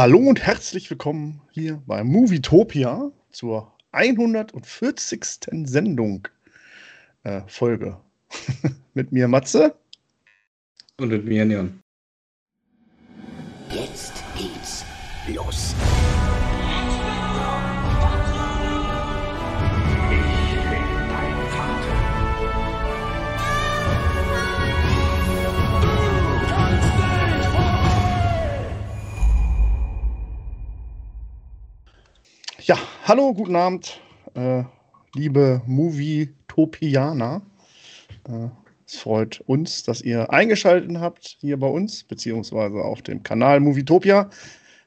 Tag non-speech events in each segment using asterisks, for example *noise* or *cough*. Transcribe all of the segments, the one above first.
Hallo und herzlich willkommen hier bei Movietopia zur 140. Sendung äh, Folge. *laughs* mit mir Matze. Und mit mir Neon. Ja, hallo, guten Abend, äh, liebe Movie-Topianer. Äh, es freut uns, dass ihr eingeschaltet habt hier bei uns, beziehungsweise auf dem Kanal Movietopia,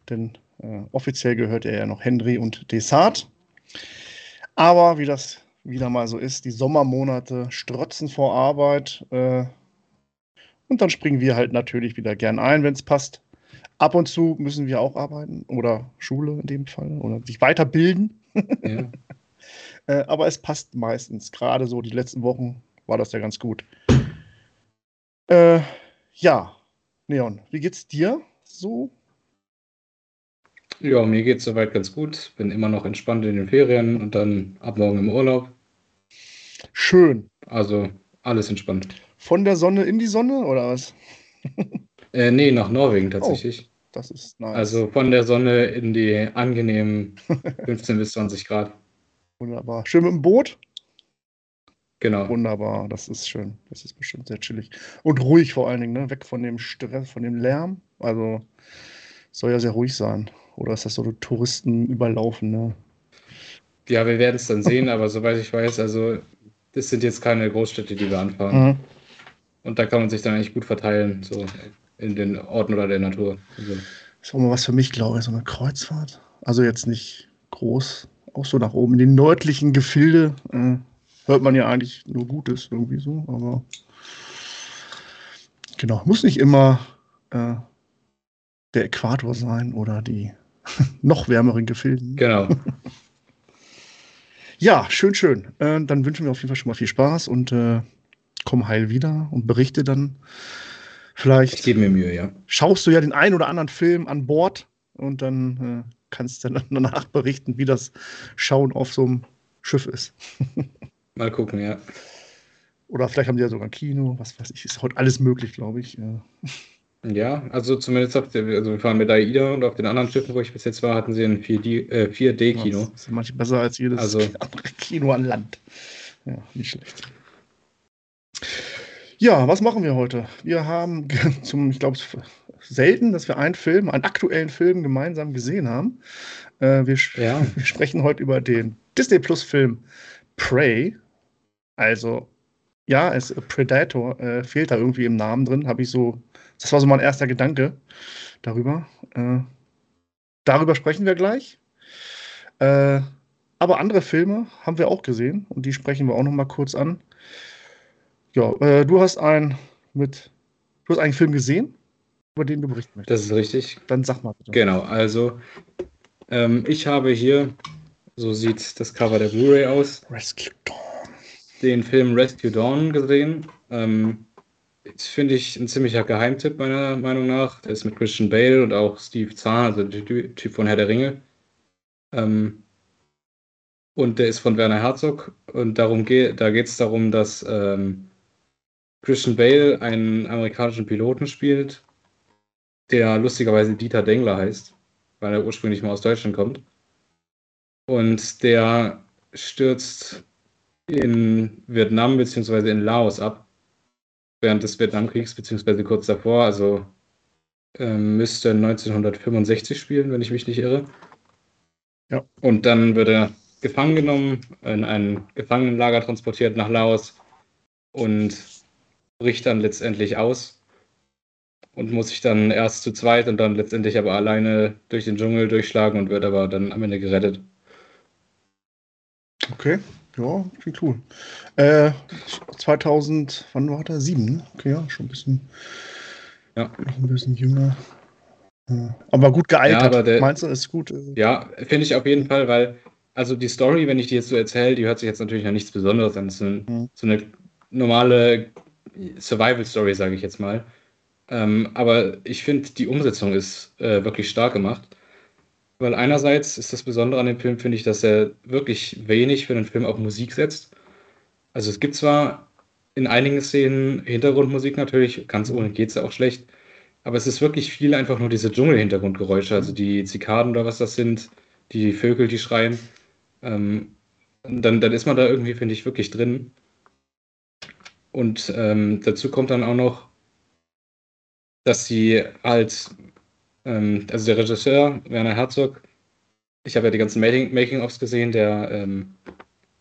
denn äh, offiziell gehört er ja noch Henry und Desart. Aber wie das wieder mal so ist, die Sommermonate strotzen vor Arbeit äh, und dann springen wir halt natürlich wieder gern ein, wenn es passt. Ab und zu müssen wir auch arbeiten oder Schule in dem Fall oder sich weiterbilden. Ja. *laughs* äh, aber es passt meistens. Gerade so die letzten Wochen war das ja ganz gut. Äh, ja, Neon, wie geht's dir so? Ja, mir geht's soweit ganz gut. Bin immer noch entspannt in den Ferien und dann ab morgen im Urlaub. Schön. Also alles entspannt. Von der Sonne in die Sonne oder was? äh, nee, nach Norwegen tatsächlich. Das ist nice. Also von der Sonne in die angenehmen *laughs* 15 bis 20 Grad. Wunderbar. Schön mit dem Boot? Genau. Wunderbar, das ist schön. Das ist bestimmt sehr chillig. Und ruhig vor allen Dingen, ne? Weg von dem Stress, von dem Lärm. Also soll ja sehr ruhig sein. Oder ist das so Touristen überlaufen, ne? Ja, wir werden es dann *laughs* sehen, aber soweit ich weiß, also das sind jetzt keine Großstädte, die wir anfahren. Mhm. Und da kann man sich dann eigentlich gut verteilen. So in den Orten oder der Natur. Also. Das ist auch mal was für mich, glaube ich, so eine Kreuzfahrt. Also jetzt nicht groß, auch so nach oben. In den nördlichen Gefilde äh, hört man ja eigentlich nur Gutes irgendwie so, aber genau, muss nicht immer äh, der Äquator sein oder die *laughs* noch wärmeren Gefilden. Genau. *laughs* ja, schön, schön. Äh, dann wünschen wir auf jeden Fall schon mal viel Spaß und äh, komm heil wieder und berichte dann Vielleicht ich gebe mir Mühe, ja. schaust du ja den einen oder anderen Film an Bord und dann äh, kannst du dann *laughs* danach berichten, wie das Schauen auf so einem Schiff ist. *laughs* Mal gucken, ja. Oder vielleicht haben die ja sogar ein Kino, was weiß ich, ist heute alles möglich, glaube ich. Ja, *laughs* also zumindest auf der, also wir fahren mit AIDA und auf den anderen Schiffen, wo ich bis jetzt war, hatten sie ein 4D, äh, 4D-Kino. Ja, das ist manchmal besser als jedes also, andere Kino an Land. Ja, nicht schlecht. Ja, was machen wir heute? Wir haben *laughs* zum, ich glaube, selten, dass wir einen Film, einen aktuellen Film gemeinsam gesehen haben. Äh, wir, ja. *laughs* wir, sprechen heute über den Disney Plus Film Prey. Also, ja, es, Predator äh, fehlt da irgendwie im Namen drin, habe ich so, das war so mein erster Gedanke darüber. Äh, darüber sprechen wir gleich. Äh, aber andere Filme haben wir auch gesehen und die sprechen wir auch noch mal kurz an. Ja, äh, du hast einen mit. Du hast einen Film gesehen, über den du berichten möchtest. Das ist richtig. Dann sag mal bitte. Genau, also ähm, ich habe hier, so sieht das Cover der Blu-ray aus. Rescue Dawn. Den Film Rescue Dawn gesehen. Ähm, das finde ich ein ziemlicher Geheimtipp, meiner Meinung nach. Der ist mit Christian Bale und auch Steve Zahn, also der Typ von Herr der Ringe. Ähm, und der ist von Werner Herzog. Und darum geht, da geht es darum, dass ähm, Christian Bale einen amerikanischen Piloten spielt, der lustigerweise Dieter Dengler heißt, weil er ursprünglich mal aus Deutschland kommt. Und der stürzt in Vietnam bzw. in Laos ab, während des Vietnamkriegs bzw. kurz davor, also äh, müsste 1965 spielen, wenn ich mich nicht irre. Ja. Und dann wird er gefangen genommen, in ein Gefangenenlager transportiert nach Laos und bricht dann letztendlich aus und muss sich dann erst zu zweit und dann letztendlich aber alleine durch den Dschungel durchschlagen und wird aber dann am Ende gerettet. Okay, ja, klingt cool. Äh, 2000, wann war der? Sieben, ne? Okay, ja, schon ein bisschen, ja. noch ein bisschen jünger. Aber gut gealtert. Ja, aber der, Meinst du, ist gut? Ja, finde ich auf jeden Fall, weil, also die Story, wenn ich die jetzt so erzähle, die hört sich jetzt natürlich noch nichts Besonderes an. So, mhm. so eine normale Survival-Story, sage ich jetzt mal. Ähm, aber ich finde, die Umsetzung ist äh, wirklich stark gemacht. weil einerseits ist das Besondere an dem Film, finde ich, dass er wirklich wenig für den Film auf Musik setzt. Also es gibt zwar in einigen Szenen Hintergrundmusik natürlich, ganz ohne geht es ja auch schlecht, aber es ist wirklich viel einfach nur diese Dschungel-Hintergrundgeräusche, also die Zikaden oder was das sind, die Vögel, die schreien. Ähm, dann, dann ist man da irgendwie, finde ich, wirklich drin. Und ähm, dazu kommt dann auch noch, dass sie halt, ähm, also der Regisseur, Werner Herzog, ich habe ja die ganzen Making-ofs gesehen, der ähm,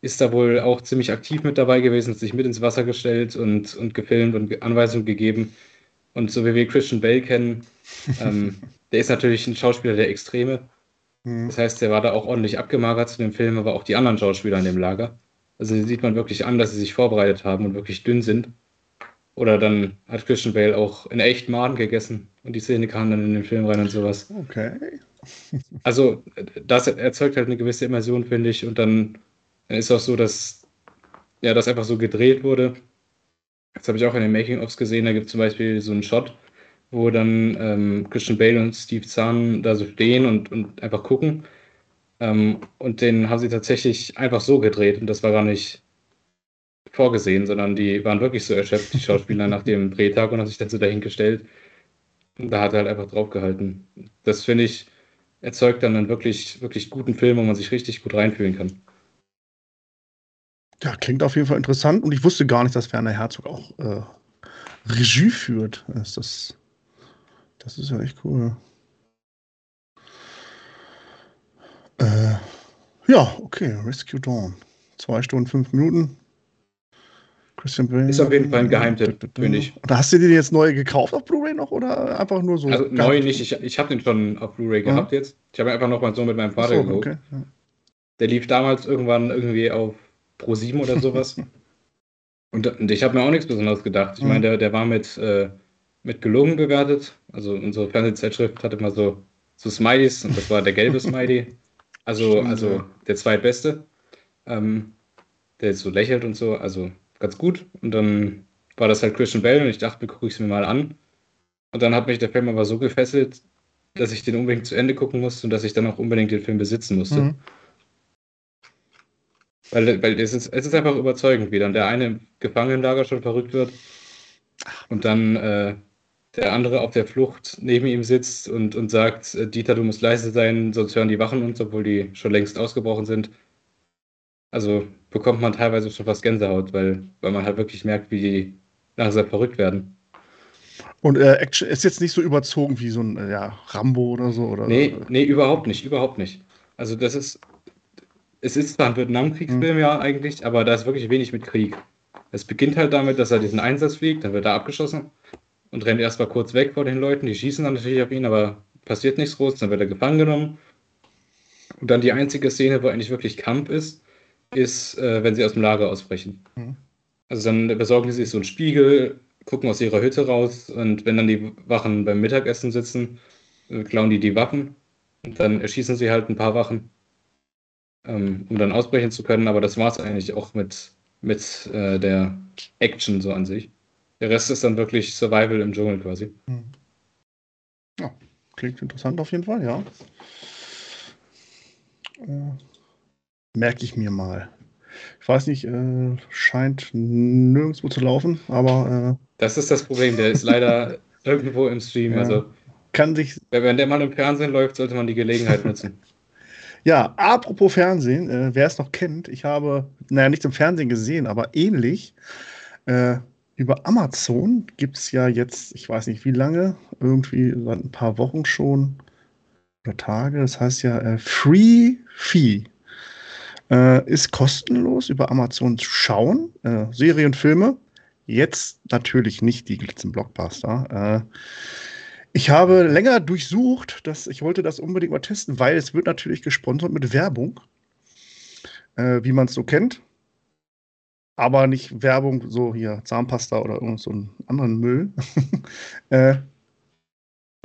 ist da wohl auch ziemlich aktiv mit dabei gewesen, hat sich mit ins Wasser gestellt und, und gefilmt und Anweisungen gegeben. Und so wie wir Christian Bale kennen, ähm, *laughs* der ist natürlich ein Schauspieler der Extreme. Mhm. Das heißt, der war da auch ordentlich abgemagert zu dem Film, aber auch die anderen Schauspieler in dem Lager. Also sieht man wirklich an, dass sie sich vorbereitet haben und wirklich dünn sind. Oder dann hat Christian Bale auch in echt Maden gegessen und die Szene kam dann in den Film rein und sowas. Okay. *laughs* also, das erzeugt halt eine gewisse Immersion, finde ich. Und dann, ist auch so, dass ja, das einfach so gedreht wurde. Das habe ich auch in den Making-ofs gesehen. Da gibt es zum Beispiel so einen Shot, wo dann ähm, Christian Bale und Steve Zahn da so stehen und, und einfach gucken. Ähm, und den haben sie tatsächlich einfach so gedreht und das war gar nicht vorgesehen, sondern die waren wirklich so erschöpft, die Schauspieler nach dem Drehtag und haben sich dann so dahingestellt. Und da hat er halt einfach draufgehalten. Das finde ich, erzeugt dann einen wirklich, wirklich guten Film, wo man sich richtig gut reinfühlen kann. Ja, klingt auf jeden Fall interessant und ich wusste gar nicht, dass Werner Herzog auch äh, Regie führt. Ist das, das ist ja echt cool. Äh, ja, okay, Rescue Dawn. Zwei Stunden, fünf Minuten. Christian Bale. Ist auf jeden Fall ein Geheimtipp, finde ich. Und hast du dir jetzt neu gekauft auf Blu-ray noch oder einfach nur so? Also neu nicht, ich, ich habe den schon auf Blu-ray gehabt jetzt. Ich habe einfach noch mal so mit meinem Vater so, geguckt. Okay, ja. Der lief damals irgendwann irgendwie auf Pro 7 oder sowas. *laughs* und, und, ich habe mir auch nichts Besonderes gedacht. Ich mhm. meine, der, der war mit, äh, mit gelungen bewertet. Also unsere Fernsehzeitschrift hatte mal so, so Smileys und das war der gelbe *laughs* Smiley. Also, Stimmt, also ja. der zweitbeste. Ähm, der jetzt so lächelt und so. Also ganz gut. Und dann war das halt Christian Bell und ich dachte, gucke ich es mir mal an. Und dann hat mich der Film aber so gefesselt, dass ich den unbedingt zu Ende gucken musste und dass ich dann auch unbedingt den Film besitzen musste. Mhm. Weil, weil es, ist, es ist einfach überzeugend, wie dann der eine im Gefangenenlager schon verrückt wird und dann äh, der andere auf der Flucht neben ihm sitzt und, und sagt, äh, Dieter, du musst leise sein, sonst hören die Wachen uns, obwohl die schon längst ausgebrochen sind. Also bekommt man teilweise schon fast Gänsehaut, weil, weil man halt wirklich merkt, wie die langsam verrückt werden. Und äh, Action ist jetzt nicht so überzogen wie so ein äh, ja, Rambo oder so, oder? Nee, nee, überhaupt nicht, überhaupt nicht. Also das ist, es ist zwar ein Vietnamkriegsfilm mhm. ja eigentlich, aber da ist wirklich wenig mit Krieg. Es beginnt halt damit, dass er diesen Einsatz fliegt, dann wird er abgeschossen und rennt erstmal kurz weg vor den Leuten. Die schießen dann natürlich auf ihn, aber passiert nichts groß, dann wird er gefangen genommen. Und dann die einzige Szene, wo eigentlich wirklich Kampf ist, ist, äh, wenn sie aus dem Lager ausbrechen. Mhm. Also dann besorgen sie sich so einen Spiegel, gucken aus ihrer Hütte raus und wenn dann die Wachen beim Mittagessen sitzen, äh, klauen die die Waffen und dann erschießen sie halt ein paar Wachen, ähm, um dann ausbrechen zu können. Aber das war es eigentlich auch mit, mit äh, der Action so an sich. Der Rest ist dann wirklich Survival im Dschungel quasi. Mhm. Ja, klingt interessant auf jeden Fall, ja. Äh, Merke ich mir mal. Ich weiß nicht, äh, scheint nirgendwo zu laufen, aber. Äh, das ist das Problem, der ist leider *laughs* irgendwo im Stream. Ja, also, kann sich. Wenn der mal im Fernsehen läuft, sollte man die Gelegenheit nutzen. *laughs* Ja, apropos Fernsehen, äh, wer es noch kennt, ich habe, naja, nicht im Fernsehen gesehen, aber ähnlich. Äh, über Amazon gibt es ja jetzt, ich weiß nicht wie lange, irgendwie seit ein paar Wochen schon oder Tage, das heißt ja äh, Free Fee. Äh, ist kostenlos über Amazon zu schauen. Äh, Serien, Filme. Jetzt natürlich nicht die Glitzen-Blockbuster. Äh, ich habe länger durchsucht, dass ich wollte das unbedingt mal testen, weil es wird natürlich gesponsert mit Werbung, äh, wie man es so kennt. Aber nicht Werbung, so hier Zahnpasta oder irgend so einen anderen Müll. *laughs* äh,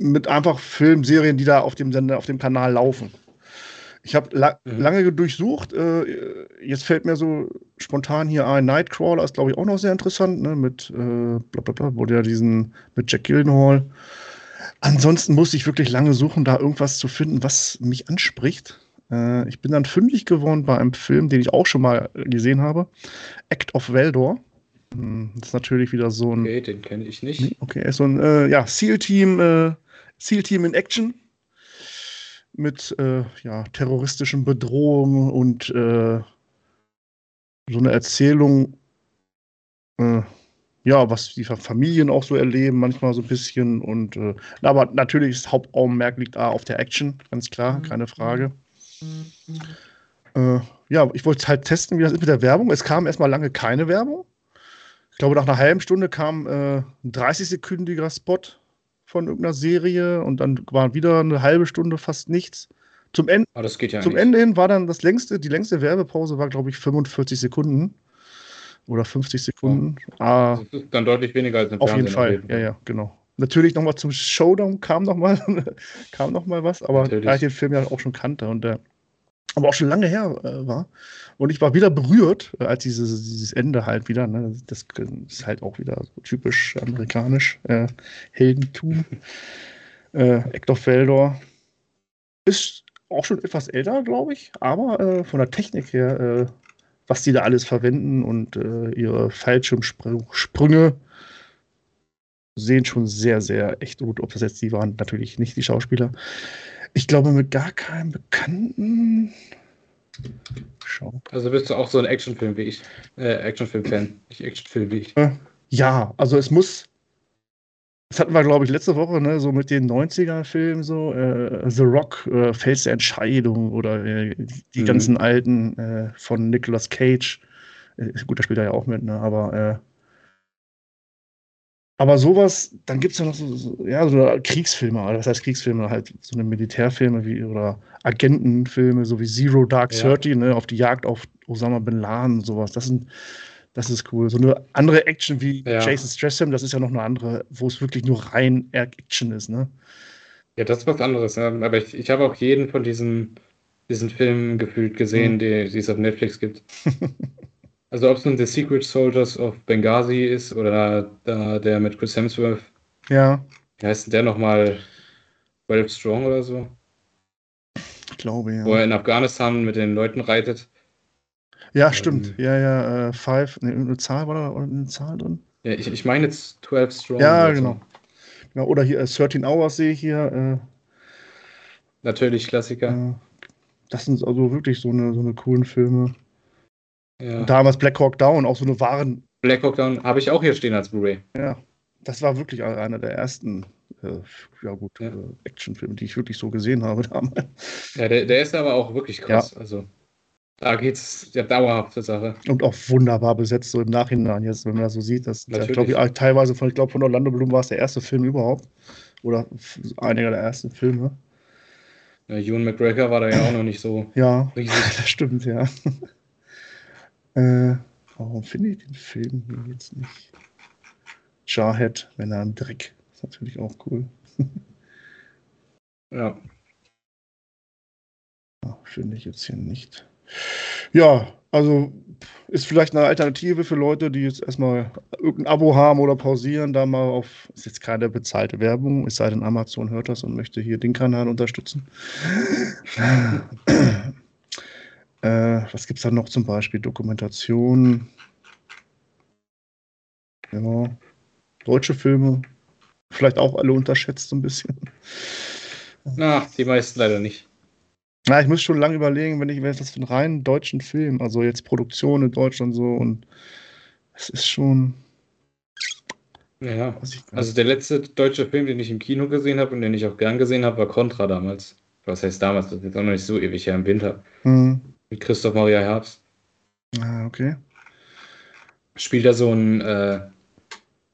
mit einfach Filmserien, die da auf dem Sender, auf dem Kanal laufen. Ich habe la mhm. lange durchsucht. Äh, jetzt fällt mir so spontan hier ein. Nightcrawler ist, glaube ich, auch noch sehr interessant, ne? Mit, äh, bla bla bla, wo der diesen, mit Jack Gildenhall. Ansonsten musste ich wirklich lange suchen, da irgendwas zu finden, was mich anspricht. Äh, ich bin dann fündig geworden bei einem Film, den ich auch schon mal gesehen habe. Act of Veldor. Hm, das ist natürlich wieder so ein. Okay, den kenne ich nicht. Okay, ist so ein äh, ja, SEAL-Team, äh, SEAL-Team in Action. Mit äh, ja, terroristischen Bedrohungen und äh, so eine Erzählung, äh, ja, was die Familien auch so erleben, manchmal so ein bisschen. Und äh, aber natürlich das Hauptaugenmerk liegt da auf der Action, ganz klar, keine Frage. Äh, ja, ich wollte halt testen, wie das ist mit der Werbung. Es kam erstmal lange keine Werbung. Ich glaube, nach einer halben Stunde kam äh, ein 30-sekündiger Spot von irgendeiner Serie und dann war wieder eine halbe Stunde fast nichts. Zum, Ende, Aber das geht ja zum. Ende hin war dann das längste, die längste Werbepause war, glaube ich, 45 Sekunden oder 50 Sekunden. Ah, Das ist dann deutlich weniger als im auf jeden Fernsehen. Fall, ja, ja, genau. Natürlich nochmal zum Showdown kam nochmal *laughs* kam noch mal was, aber Natürlich. da ich den Film ja auch schon kannte und der aber auch schon lange her äh, war. Und ich war wieder berührt, äh, als dieses, dieses Ende halt wieder. Ne? Das ist halt auch wieder so typisch amerikanisch. Äh, Heldentum. *laughs* äh, Act of Veldor. Ist auch schon etwas älter, glaube ich, aber äh, von der Technik her, äh, was die da alles verwenden und äh, ihre Fallschirmsprünge sehen schon sehr, sehr echt gut. Ob das jetzt die waren, natürlich nicht die Schauspieler. Ich glaube, mit gar keinem Bekannten. Schau. Also bist du auch so ein Actionfilm wie ich. Äh, Actionfilm-Fan. Nicht Actionfilm wie ich. Ja, also es muss. Das hatten wir, glaube ich, letzte Woche, ne, so mit den 90er-Filmen, so äh, The Rock, äh, Fels der Entscheidung oder äh, die, die Mhm. ganzen alten äh, von Nicolas Cage. Äh, gut, da spielt er ja auch mit, ne, aber äh, aber sowas, dann gibt es ja noch so, so, ja, so Kriegsfilme, oder was heißt Kriegsfilme, halt so eine Militärfilme wie oder Agentenfilme, so wie Zero Dark Ja. Thirty, ne, auf die Jagd auf Osama Bin Laden, sowas. Das sind, das ist cool. So eine andere Action wie Ja. Jason Stratham, das ist ja noch eine andere, wo es wirklich nur rein Action ist, ne? Ja, das ist was anderes. Ja. Aber ich, ich habe auch jeden von diesen, diesen Filmen gefühlt gesehen, Mhm. die, die es auf Netflix gibt. *laughs* also ob es nun The Secret Soldiers of Benghazi ist oder da, der mit Chris Hemsworth. Ja, Wie heißt denn der nochmal? 12 Strong oder so? ich glaube, ja. Wo er in Afghanistan mit den Leuten reitet. Ja, stimmt. Ähm, Ja, ja, äh, Five, ne, eine Zahl war da eine Zahl drin? Ja, ich, ich meine jetzt 12 Strong. Ja, oder so. genau. Oder hier äh, 13 Hours sehe ich hier. Natürlich Äh, Klassiker. äh, das sind also wirklich so eine, so eine coolen Filme. Ja. Und damals Black Hawk Down, auch so eine wahren, Black Hawk Down habe ich auch hier stehen als Blu-ray. ja, das war wirklich einer der ersten, äh, ja gut, Ja. Äh, Actionfilme, die ich wirklich so gesehen habe *laughs* damals. Ja, der, der ist aber auch wirklich krass. Also da geht's ja dauerhaft zur Sache. Und auch wunderbar besetzt, so im Nachhinein jetzt, wenn man das so sieht. Das, der, Natürlich. glaub ich, teilweise von, ich glaube, von Orlando Bloom war es der erste Film überhaupt. Oder einiger der ersten Filme. Ja, Ewan McGregor war da ja auch noch nicht so Ja, riesig. *laughs* das stimmt, ja. Äh, warum finde ich den Film hier jetzt nicht? Jarhead, wenn er im Dreck. ist natürlich auch cool. Ja. Ja, finde ich jetzt hier nicht. Ja, also ist vielleicht eine Alternative für Leute, die jetzt erstmal irgendein Abo haben oder pausieren, da mal auf, ist jetzt keine bezahlte Werbung, es sei denn Amazon hört das und möchte hier den Kanal unterstützen. Äh, was gibt es da noch zum Beispiel? Dokumentation. Ja, deutsche Filme. Vielleicht auch alle unterschätzt so ein bisschen. Na, die meisten leider nicht. Ja, ich muss schon lange überlegen, wenn ich wenn ich das für einen reinen deutschen Film, also jetzt Produktion in Deutschland so und es ist schon. Ja. Also der letzte deutsche Film, den ich im Kino gesehen habe und den ich auch gern gesehen habe, war Contra damals. Was heißt damals? Das ist jetzt auch noch nicht so ewig her im Winter. nicht. Mit Christoph Maria Herbst. Ah, okay. Spielt da so ein, äh,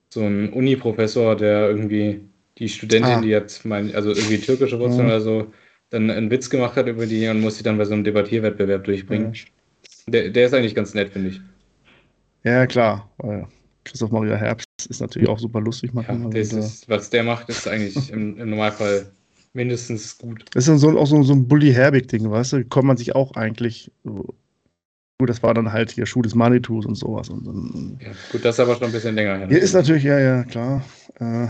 so ein Uni-Professor, der irgendwie die Studentin, Ah. die hat, mein, also irgendwie türkische Wurzeln Mhm. oder so, dann einen Witz gemacht hat über die und muss sie dann bei so einem Debattierwettbewerb durchbringen. Der, der ist eigentlich ganz nett, finde ich. Ja, klar. Christoph Maria Herbst ist natürlich auch super lustig Ja, machen. äh, ist, was der macht, ist eigentlich im, im Normalfall mindestens gut. Das ist dann so, auch so, so ein Bully Herbig-Ding, weißt du? Kommt man sich auch eigentlich. So, gut, das war dann halt hier Schuh des Manitus und sowas. Und, und, Ja, gut, das ist aber schon ein bisschen länger her. Hier ist natürlich, ja, ja, klar. Äh,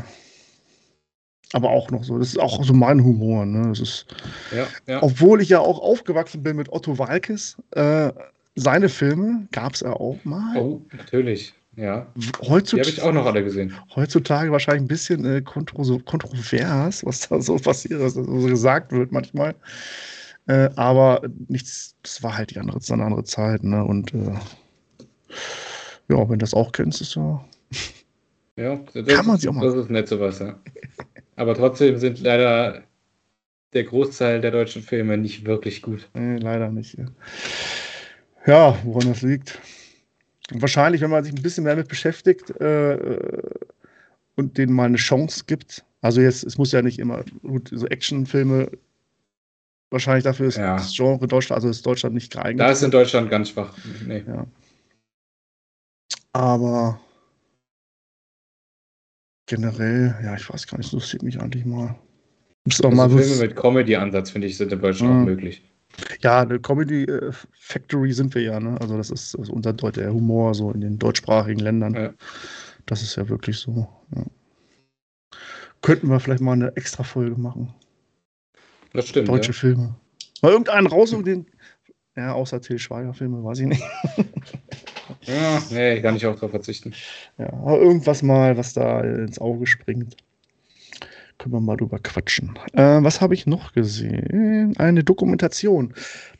aber auch noch so. Das ist auch so mein Humor. Ne? Das ist, Ja, ja. obwohl ich ja auch aufgewachsen bin mit Otto Walkes, äh, seine Filme gab es ja auch mal. Oh, natürlich. Ja. Die Heutzutage, habe ich auch noch alle gesehen. heutzutage wahrscheinlich ein bisschen äh, kontro kontrovers, was da so *laughs* passiert, was da so gesagt wird manchmal. Äh, aber nichts, das war halt die andere, eine andere Zeit. Ne? Und äh, ja, wenn du das auch kennst, ist ja. *laughs* Ja, das, Kann man sie auch mal- das ist nett sowas, ja. Aber trotzdem sind leider der Großteil der deutschen Filme nicht wirklich gut. Nee, leider nicht. Ja. ja, woran das liegt. Und wahrscheinlich, wenn man sich ein bisschen mehr damit beschäftigt äh, äh, und denen mal eine Chance gibt. Also jetzt, es muss ja nicht immer gut, so Actionfilme. Wahrscheinlich dafür ist Ja. das Genre Deutschland, also ist Deutschland nicht geeignet. Da ist in Deutschland ganz schwach. Nee. Ja. Aber generell, ja, ich weiß gar nicht, das interessiert mich eigentlich mal. Gibt's auch Also mal Filme so, mit Comedy-Ansatz, finde ich, sind in Deutschland auch möglich. Ja, eine Comedy äh, Factory sind wir ja, ne? Also das ist, ist unser Deut der Humor so in den deutschsprachigen Ländern. Ja. Das ist ja wirklich so. Ja. Könnten wir vielleicht mal eine extra Folge machen. Das stimmt. Deutsche ja. Filme. Mal irgendeinen raus und den. Ja, außer Till Schweiger Filme, weiß ich nicht. Ja, nee, kann ich auch darauf verzichten. Ja, aber irgendwas mal, was da ins Auge springt. Können wir mal drüber quatschen. Äh, was habe ich noch gesehen? Eine Dokumentation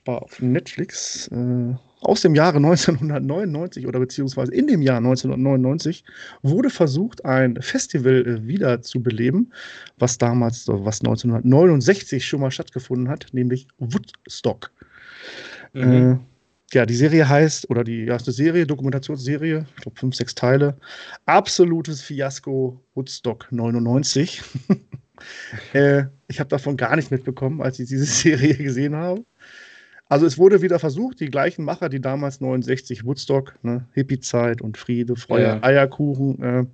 war auf Netflix äh, aus dem Jahre 1999 oder beziehungsweise in dem Jahr 1999 wurde versucht, ein Festival äh, wieder zu beleben, was damals, was 1969 schon mal stattgefunden hat, nämlich Woodstock. Mhm. Ja, die Serie heißt, oder die eine Serie, Dokumentationsserie, ich glaube fünf, sechs Teile. Absolutes Fiasko Woodstock 99. *laughs* äh, ich habe davon gar nicht mitbekommen, als ich diese *laughs* Serie gesehen habe. Also es wurde wieder versucht, die gleichen Macher, die damals 69 Woodstock, ne, Hippie-Zeit und Friede, Feuer, Ja. Eierkuchen äh,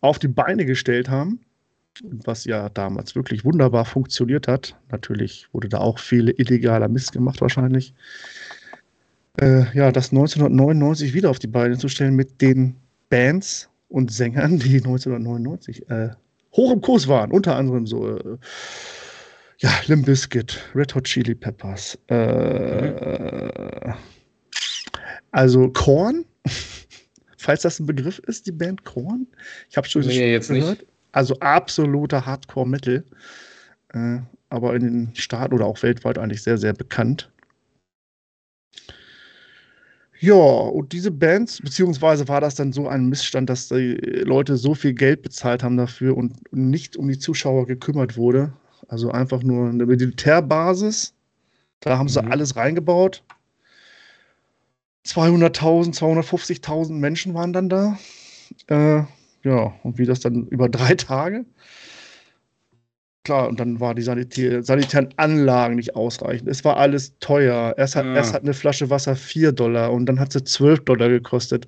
auf die Beine gestellt haben. Was ja damals wirklich wunderbar funktioniert hat. Natürlich wurde da auch viel illegaler Mist gemacht wahrscheinlich äh, ja, das 1999 wieder auf die Beine zu stellen mit den Bands und Sängern, die *laughs* 1999 äh, hoch im Kurs waren. Unter anderem so, äh, ja, Limp Bizkit, Red Hot Chili Peppers, äh, also Korn, *laughs* falls das ein Begriff ist, die Band Korn. Ich habe schon Nee, jetzt nicht. Also absoluter Hardcore-Metal, äh, aber in den Staaten oder auch weltweit eigentlich sehr, sehr bekannt. Ja, und diese Bands, beziehungsweise war das dann so ein Missstand, dass die Leute so viel Geld bezahlt haben dafür und nicht um die Zuschauer gekümmert wurde. Also einfach nur eine Militärbasis. Da haben sie Mhm. alles reingebaut. 200.000, 250.000 Menschen waren dann da. Äh, ja, und wie das dann über drei Tage. Klar, und dann war die Sanitär sanitären Anlagen nicht ausreichend. Es war alles teuer. Erst hat, Ah. erst hat eine Flasche Wasser 4 Dollar und dann hat sie 12 Dollar gekostet.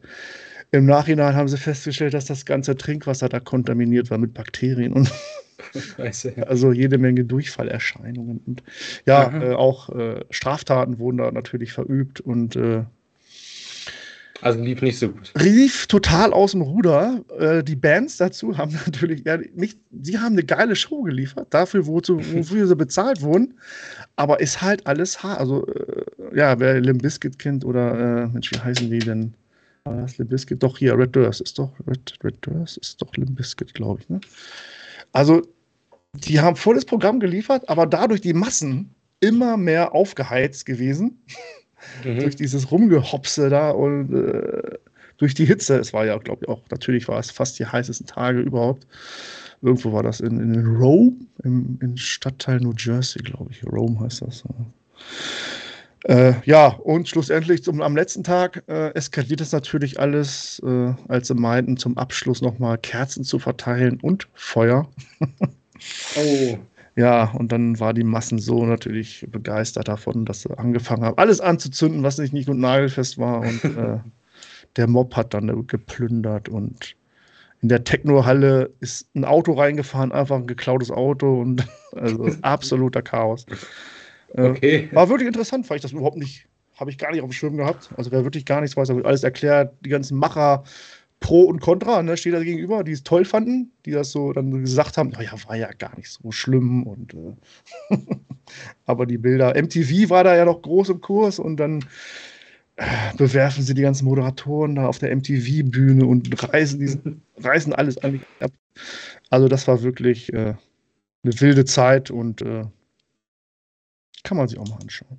Im Nachhinein haben sie festgestellt, dass das ganze Trinkwasser da kontaminiert war mit Bakterien und *laughs* Scheiße. also jede Menge Durchfallerscheinungen. Und ja, äh, auch äh, Straftaten wurden da natürlich verübt und äh, Also lief nicht so gut. rief total aus dem Ruder. Äh, die Bands dazu haben *laughs* natürlich ja, nicht, sie haben eine geile Show geliefert, dafür, wozu, *laughs* wofür sie bezahlt wurden. Aber ist halt alles hart. Also, äh, ja, wer Limp Bizkit kennt oder, äh, Mensch, wie heißen die denn? War das Limp Bizkit? Doch, hier, Red Durst ist doch, Red, Red Durst ist doch Limp Bizkit, glaube ich, ne? Also, die haben volles Programm geliefert, aber dadurch die Massen immer mehr aufgeheizt gewesen *laughs* Mhm. durch dieses Rumgehopse da und äh, durch die Hitze. Es war ja, glaube ich, auch, natürlich war es fast die heißesten Tage überhaupt. Irgendwo war das in, in Rome, im, im Stadtteil New Jersey, glaube ich. Rome heißt das. Äh, ja, und schlussendlich zum, am letzten Tag äh, eskaliert es natürlich alles, äh, als sie meinten, zum Abschluss nochmal Kerzen zu verteilen und Feuer. *laughs* Oh, Ja, und dann war die Massen so natürlich begeistert davon, dass sie angefangen haben, alles anzuzünden, was nicht nicht und nagelfest war. Und *laughs* äh, der Mob hat dann äh, geplündert und in der Techno-Halle ist ein Auto reingefahren, einfach ein geklautes Auto und *laughs* also absoluter Chaos. Äh, okay. war wirklich interessant, weil ich das überhaupt nicht, habe ich gar nicht auf dem Schirm gehabt. Also wer wirklich gar nichts weiß, da wird alles erklärt, die ganzen Macher, Pro und Contra, ne, steht da gegenüber, die es toll fanden, die das so dann gesagt haben, ja, war ja gar nicht so schlimm und äh, *laughs* aber die Bilder, MTV war da ja noch groß im Kurs und dann äh, bewerfen sie die ganzen Moderatoren da auf der MTV-Bühne und reißen, diesen, *laughs* reißen alles eigentlich ab. Also das war wirklich äh, eine wilde Zeit und äh, kann man sich auch mal anschauen.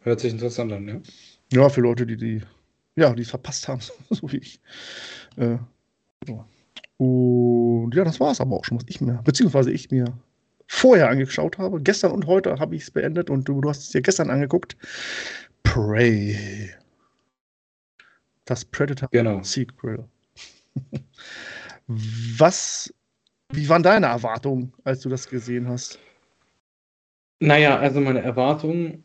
Hört sich interessant an, ja. Ja, für Leute, die die ja, die es verpasst haben, *laughs* so wie ich. Äh, so. Und ja, das war es aber auch schon, was ich mir, beziehungsweise ich mir vorher angeschaut habe. Gestern und heute habe ich es beendet und du, du hast es dir gestern angeguckt. Prey. Das Predator Genau. Sequel. Was, wie waren deine Erwartungen, als du das gesehen hast? Naja, also meine Erwartungen,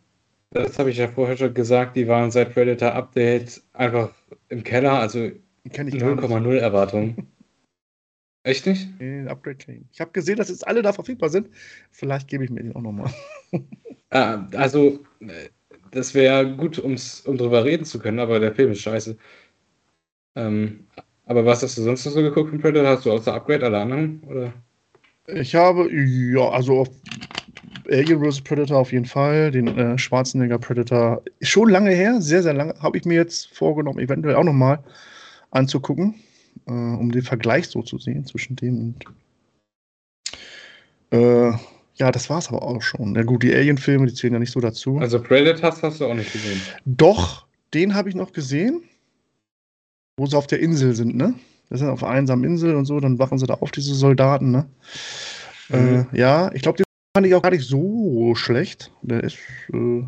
das habe ich ja vorher schon gesagt, die waren seit Predator Update einfach im Keller, also Kenn ich gar nicht. 0,0 Erwartungen. *laughs* Echt nicht? Nee, Upgrade Chain. Ich habe gesehen, dass jetzt alle da verfügbar sind. Vielleicht gebe ich mir den auch nochmal. *laughs* Ah, also, das wäre gut, um's, um drüber reden zu können, aber der Film ist scheiße. Ähm, aber was hast du sonst noch so geguckt von Predator? Hast du außer Upgrade alle anderen? Oder? Ich habe, ja, also auf Alien vs. Predator auf jeden Fall, den äh, Schwarzenegger Predator. Schon lange her, sehr, sehr lange, habe ich mir jetzt vorgenommen, eventuell auch nochmal anzugucken, äh, um den Vergleich so zu sehen zwischen dem und. Äh, ja, das war es aber auch schon. Ja, gut, die Alien-Filme, die zählen ja nicht so dazu. Also Predators hast du auch nicht gesehen. Doch, den habe ich noch gesehen, wo sie auf der Insel sind, ne? Das sind auf einer einsamen Insel und so, dann wachen sie da auf, diese Soldaten, ne? Mhm. Äh, ja, ich glaube, den fand ich auch gar nicht so schlecht. Der ist. Äh,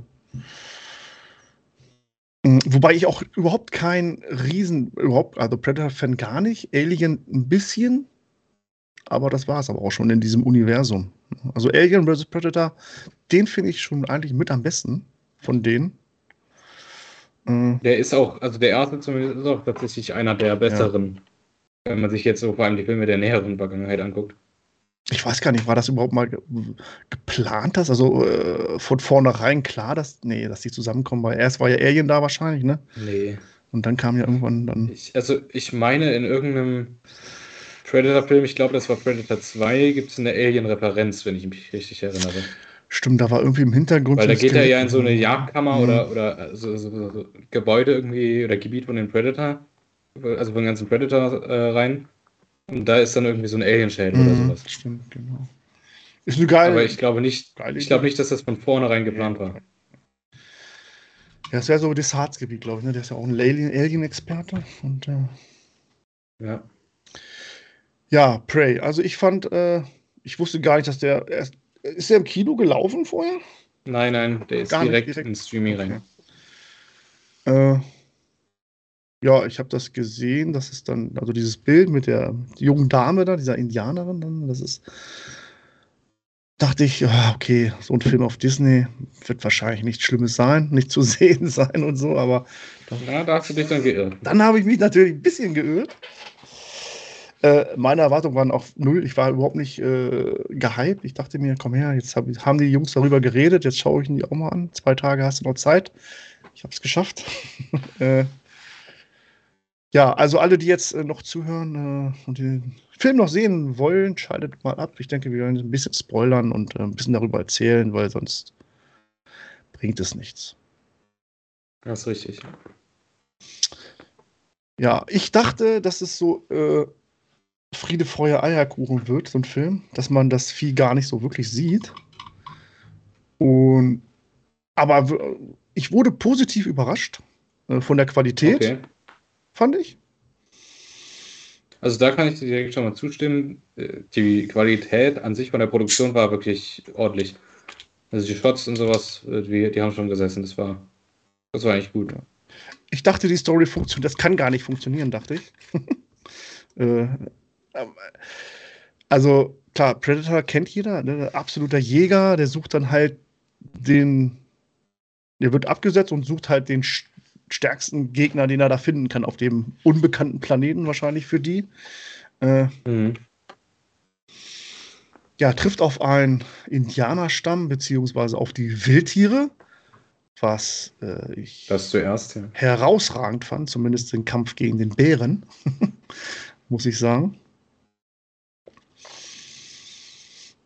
Wobei ich auch überhaupt kein Riesen, überhaupt, also Predator-Fan gar nicht, Alien ein bisschen, aber das war es aber auch schon in diesem Universum. Also Alien vs. Predator, den finde ich schon eigentlich mit am besten von denen. Äh, Der ist auch, also der erste zumindest ist auch tatsächlich einer der besseren, wenn man sich jetzt so vor allem die Filme der näheren Vergangenheit anguckt. Ich weiß gar nicht, war das überhaupt mal ge geplant, das? Also äh, von vornherein klar, dass, nee, dass die zusammenkommen, weil erst war ja Alien da wahrscheinlich, ne? Nee. Und dann kam ja irgendwann dann. Ich, also ich meine, in irgendeinem Predator-Film, ich glaube, das war Predator 2, gibt es eine Alien-Referenz, wenn ich mich richtig erinnere. Stimmt, da war irgendwie im Hintergrund. Weil da geht er ja in so eine Jagdkammer Mhm. oder, oder so, so, so, so Gebäude irgendwie oder Gebiet von den Predator, also von den ganzen Predator äh, rein. Und da ist dann irgendwie so ein Alien-Schädel oder Mhm, sowas. stimmt, genau. Ist eine geile. Aber ich glaube nicht, geile ich glaube nicht, dass das von vornherein geplant war. Ja, das wäre so das Harzgebiet, glaube ich, ne? Der ist ja auch ein Alien- Alien-Experte. Und äh, Ja. ja, Prey. Also ich fand, äh, ich wusste gar nicht, dass der. Erst, ist der im Kino gelaufen vorher? Nein, nein, der ist direkt, direkt. ins Streaming rein. Äh, ja, ich habe das gesehen. Das ist dann, also dieses Bild mit der jungen Dame da, dieser Indianerin, dann, das ist. Dachte ich, okay, so ein Film auf Disney wird wahrscheinlich nichts Schlimmes sein, *laughs* nicht zu sehen sein und so, aber Ja, da hast du dich dann geirrt. dann habe ich mich natürlich ein bisschen geirrt. Äh, meine Erwartungen waren auch null. Ich war überhaupt nicht äh, gehypt. Ich dachte mir, komm her, jetzt hab, haben die Jungs darüber geredet, jetzt schaue ich ihn die auch mal an. Zwei Tage hast du noch Zeit. Ich habe es geschafft. *laughs* äh, ja, also alle, die jetzt äh, noch zuhören äh, und den Film noch sehen wollen, schaltet mal ab. Ich denke, wir werden ein bisschen spoilern und äh, ein bisschen darüber erzählen, weil sonst bringt es nichts. Das ist richtig. Ja, ich dachte, dass es so äh, Friede, Feuer, Eierkuchen wird, so ein Film, dass man das Vieh gar nicht so wirklich sieht. Und aber ich wurde positiv überrascht äh, von der Qualität, Okay. Fand ich. Also da kann ich dir direkt schon mal zustimmen. Äh, Die Qualität an sich von der Produktion war wirklich ordentlich. Also die Shots und sowas, äh, die, die haben schon gesessen. Das war, das war eigentlich gut. Ich dachte, die Story funktioniert. Das kann gar nicht funktionieren, dachte ich. *laughs* äh, ähm, also, klar, Predator kennt jeder, ne? absoluter Jäger, der sucht dann halt den. Der wird abgesetzt und sucht halt den stärksten Gegner, den er da finden kann, auf dem unbekannten Planeten wahrscheinlich für die. Äh, Mhm. ja, trifft auf einen Indianerstamm, beziehungsweise auf die Wildtiere. was äh, ich Das zuerst, ja. herausragend fand, zumindest den Kampf gegen den Bären, *laughs* muss ich sagen.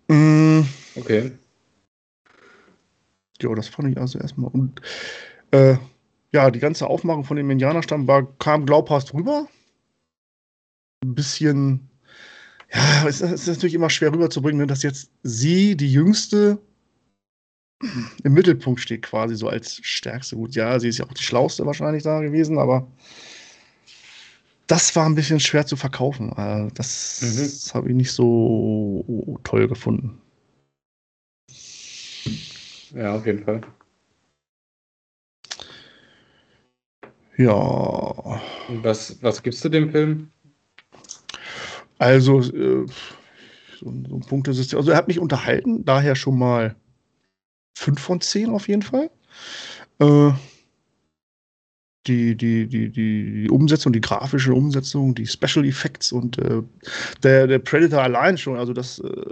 Mm, Okay. ja, das fand ich also erstmal. Und äh, ja, die ganze Aufmachung von dem Indianerstamm war, kam glaubhaft rüber. Ein bisschen, ja, es ist, ist natürlich immer schwer rüberzubringen, ne, dass jetzt sie, die Jüngste, im Mittelpunkt steht, quasi so als stärkste. Gut, ja, sie ist ja auch die schlauste wahrscheinlich da gewesen, aber das war ein bisschen schwer zu verkaufen. Äh, Das habe ich nicht so toll gefunden. Ja, auf jeden Fall. Ja, was, was gibst du dem Film? also äh, so, ein- so ein Punktesystem. Also er hat mich unterhalten, daher schon mal 5 von 10 auf jeden Fall. Äh, die, die, die, die, die Umsetzung, die grafische Umsetzung, die Special Effects und äh, der, der Predator allein schon, also das äh,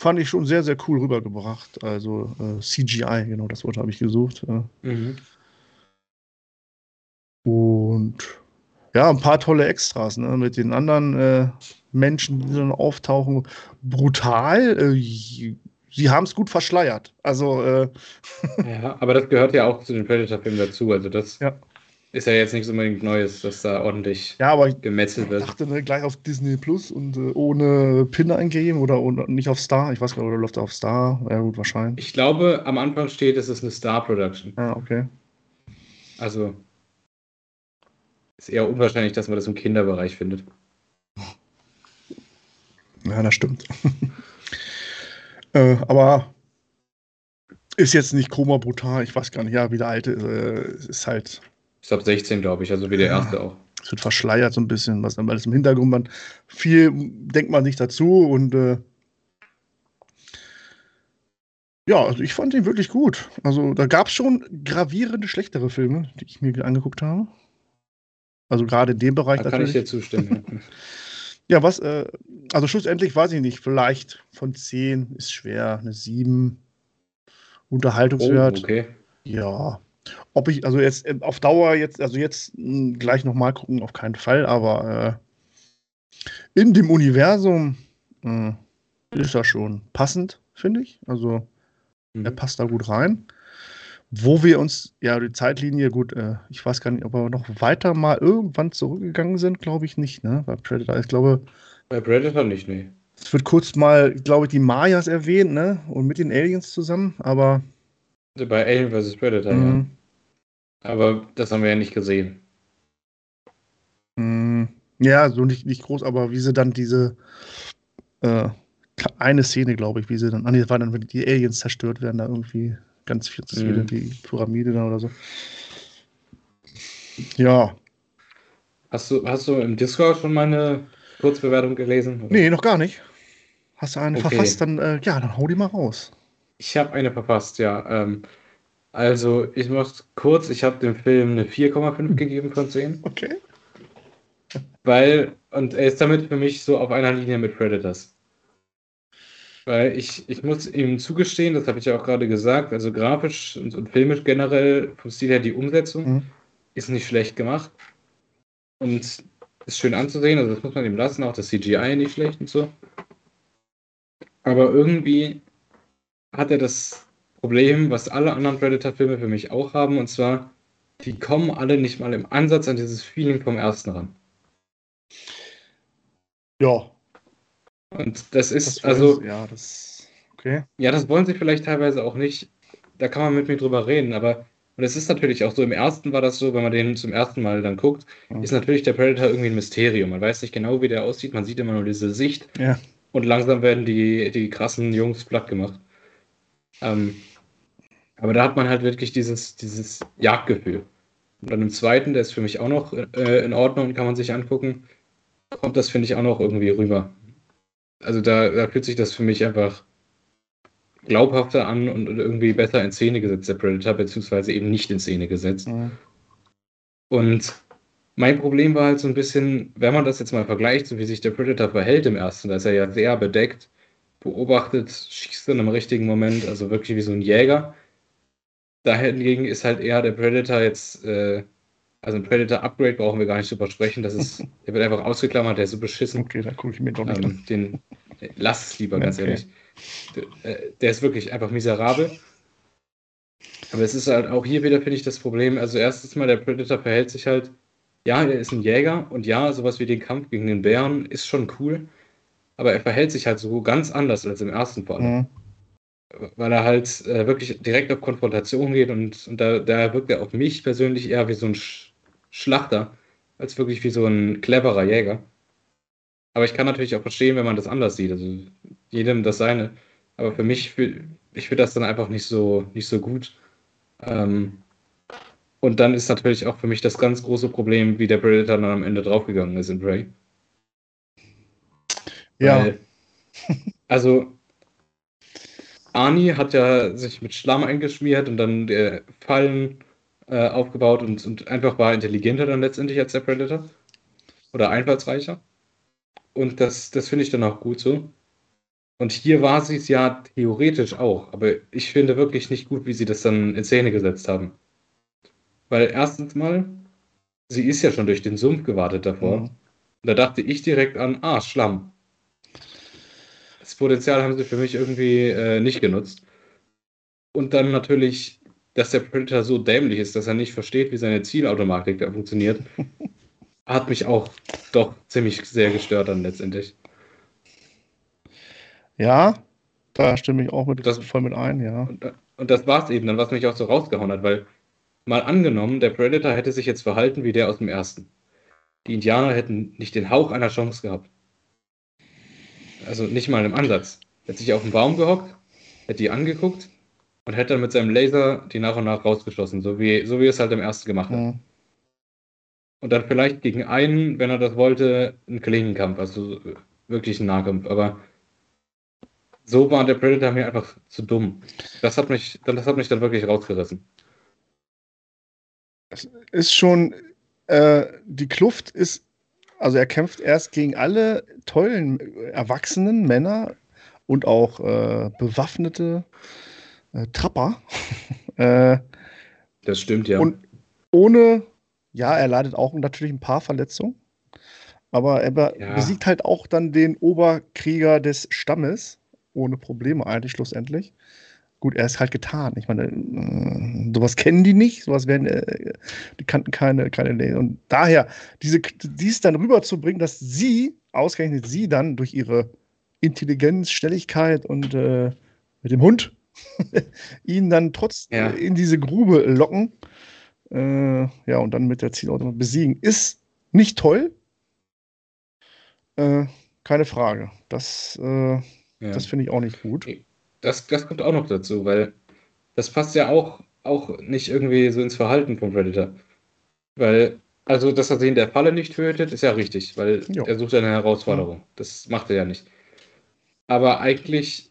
fand ich schon sehr, sehr cool rübergebracht. Also äh, CGI, genau das Wort habe ich gesucht. Mhm. Und ja, ein paar tolle Extras, ne? Mit den anderen äh, Menschen, die dann auftauchen. Brutal. Äh, sie haben es gut verschleiert. Also, äh, *laughs* Ja, aber das gehört ja auch zu den Predator-Filmen dazu. Also das Ja. ist ja jetzt nichts unbedingt Neues, dass da ordentlich ja, aber ich gemetzelt wird. dachte ne, gleich auf Disney Plus und äh, ohne Pin eingeben oder, oder nicht auf Star. Ich weiß gar nicht, oder läuft er auf Star? Ja, gut, wahrscheinlich. Ich glaube, am Anfang steht, es ist eine Star-Production. Ja, okay. Also ist eher unwahrscheinlich, dass man das im Kinderbereich findet. Ja, das stimmt. *laughs* äh, aber ist jetzt nicht Koma brutal. Ich weiß gar nicht, ja, wie der alte ist. Äh, ist halt. Ist ab 16, glaube ich, also wie der Ja. erste auch. Es wird verschleiert so ein bisschen, was dann alles im Hintergrund man viel denkt man sich dazu und äh, ja, also ich fand ihn wirklich gut. Also da gab es schon gravierende schlechtere Filme, die ich mir angeguckt habe. Also gerade in dem Bereich Da kann ich dir zustimmen. ja. *laughs* Ja, was, äh, also schlussendlich weiß ich nicht, vielleicht von 10 ist schwer, eine 7. Oh, Unterhaltungswert. okay. Ja. Ob ich, also jetzt äh, auf Dauer jetzt, also jetzt mh, gleich nochmal gucken, auf keinen Fall, aber äh, in dem Universum äh, ist er schon passend, finde ich. Also er Mhm. passt da gut rein. Wo wir uns, ja, die Zeitlinie, gut, äh, ich weiß gar nicht, ob wir noch weiter mal irgendwann zurückgegangen sind, glaube ich nicht, ne? Bei Predator. Ich glaube, Bei Predator nicht, nee. es wird kurz mal, glaube ich, die Mayas erwähnt, ne? Und mit den Aliens zusammen, aber Also bei Alien vs. Predator, ja. mh, Aber das haben wir ja nicht gesehen. mh, ja, so nicht, nicht groß, aber wie sie dann diese äh, eine Szene, glaube ich, wie sie dann, ah nee, das war dann, wenn die Aliens zerstört werden, da irgendwie ganz viel, Mhm. die Pyramide da oder so. Ja, Hast du, hast du im Discord schon meine Kurzbewertung gelesen? oder? nee, noch gar nicht. Hast du eine Okay. verfasst, dann, äh, ja, dann hau die mal raus. Ich habe eine verpasst, ja. Ähm, also, ich mach's kurz. Ich habe dem Film eine 4,5 gegeben von 10. Okay. Weil, und er ist damit für mich so auf einer Linie mit Predators. Weil ich, ich muss ihm zugestehen, das habe ich ja auch gerade gesagt, also grafisch und, und filmisch generell vom Stil her die Umsetzung Mhm. ist nicht schlecht gemacht. Und ist schön anzusehen, also das muss man ihm lassen, auch das CGI nicht schlecht und so. Aber irgendwie hat er das Problem, was alle anderen Predator-Filme für mich auch haben, und zwar, die kommen alle nicht mal im Ansatz an dieses Feeling vom ersten ran. Ja. Und das ist, Das also, ja, das, okay. ja, das wollen sie vielleicht teilweise auch nicht. Da kann man mit mir drüber reden, aber, und es ist natürlich auch so, im ersten war das so, wenn man den zum ersten Mal dann guckt, Ja. ist natürlich der Predator irgendwie ein Mysterium. Man weiß nicht genau, wie der aussieht, man sieht immer nur diese Sicht Ja. und langsam werden die, die krassen Jungs platt gemacht. Ähm, aber da hat man halt wirklich dieses, dieses Jagdgefühl. Und dann im zweiten, der ist für mich auch noch äh, in Ordnung, kann man sich angucken, kommt das, finde ich, auch noch irgendwie rüber. Also da, da fühlt sich das für mich einfach glaubhafter an und, und irgendwie besser in Szene gesetzt, der Predator, beziehungsweise eben nicht in Szene gesetzt. Mhm. Und mein Problem war halt so ein bisschen, wenn man das jetzt mal vergleicht, so wie sich der Predator verhält im ersten, da ist er ja sehr bedeckt, beobachtet, schießt in einem richtigen Moment, also wirklich wie so ein Jäger. dahingegen ist halt eher der Predator jetzt, äh, also ein Predator-Upgrade brauchen wir gar nicht drüber sprechen. Das ist, *laughs* der wird einfach ausgeklammert, der ist so beschissen. Okay, dann gucke ich mir doch nicht Ähm, den, lass es lieber, ganz Okay. ehrlich. Der, äh, der ist wirklich einfach miserabel. Aber es ist halt auch hier wieder, finde ich, das Problem. Also, erstens mal, der Predator verhält sich halt, ja, er ist ein Jäger und ja, sowas wie den Kampf gegen den Bären ist schon cool. Aber er verhält sich halt so ganz anders als im ersten Fall. Mhm. Weil er halt äh, wirklich direkt auf Konfrontation geht und, und da, da wirkt er auf mich persönlich eher wie so ein Sch Schlachter, als wirklich wie so ein cleverer Jäger. Aber ich kann natürlich auch verstehen, wenn man das anders sieht. Also jedem das seine. Aber für mich, ich finde das dann einfach nicht so, nicht so gut. Ähm, und dann ist natürlich auch für mich das ganz große Problem, wie der Predator dann am Ende draufgegangen ist in Prey. Ja, Weil, also, Arnie hat ja sich mit Schlamm eingeschmiert und dann äh, Fallen äh, aufgebaut und, und einfach war intelligenter dann letztendlich als der Predator. Oder einfallsreicher. Und das, das finde ich dann auch gut so. Und hier war sie es ja theoretisch auch, aber ich finde wirklich nicht gut, wie sie das dann in Szene gesetzt haben. Weil erstens mal, sie ist ja schon durch den Sumpf gewartet davor. Mhm. Und da dachte ich direkt an, ah, Schlamm. Das Potenzial haben sie für mich irgendwie äh, nicht genutzt. Und dann natürlich, dass der Predator so dämlich ist, dass er nicht versteht, wie seine Zielautomatik da funktioniert, *laughs* hat mich auch doch ziemlich sehr gestört dann letztendlich. ja, da stimme ich auch mit, Das- voll mit ein, ja. Und, und das war's eben dann, was mich auch so rausgehauen hat, weil mal angenommen, der Predator hätte sich jetzt verhalten wie der aus dem ersten. Die Indianer hätten nicht den Hauch einer Chance gehabt. Also nicht mal im Ansatz. Hätte sich auf den Baum gehockt, hätte die angeguckt und hätte dann mit seinem Laser die nach und nach rausgeschossen, so wie, so wie es halt im ersten gemacht hat. Mhm. Und dann vielleicht gegen einen, wenn er das wollte, einen Klingenkampf, also wirklich einen Nahkampf. Aber so war der Predator mir einfach zu dumm. Das hat mich, das hat mich dann wirklich rausgerissen. Ist schon, äh, die Kluft ist, also er kämpft erst gegen alle tollen erwachsenen Männer und auch äh, bewaffnete äh, Trapper. *laughs* äh, Das stimmt ja. Und ohne, ja, er leidet auch natürlich ein paar Verletzungen, aber er be Ja. besiegt halt auch dann den Oberkrieger des Stammes, ohne Probleme eigentlich schlussendlich. Gut, er ist halt getan. Ich meine, äh, sowas kennen die nicht, sowas werden, äh, die kannten keine, keine Lane. Und daher, diese, dies dann rüberzubringen, dass sie, ausgerechnet sie dann durch ihre Intelligenz, Schnelligkeit und äh, mit dem Hund *laughs* ihn dann trotz Ja. in diese Grube locken, äh, ja, und dann mit der Zielautomat besiegen, ist nicht toll. Äh, keine Frage. Das, äh, ja. das finde ich auch nicht gut. Das, das kommt auch noch dazu, weil das passt ja auch, auch nicht irgendwie so ins Verhalten vom Predator. Weil, also, dass er sie in der Falle nicht tötet, ist ja richtig, weil Ja. er sucht eine Herausforderung. Das macht er ja nicht. Aber eigentlich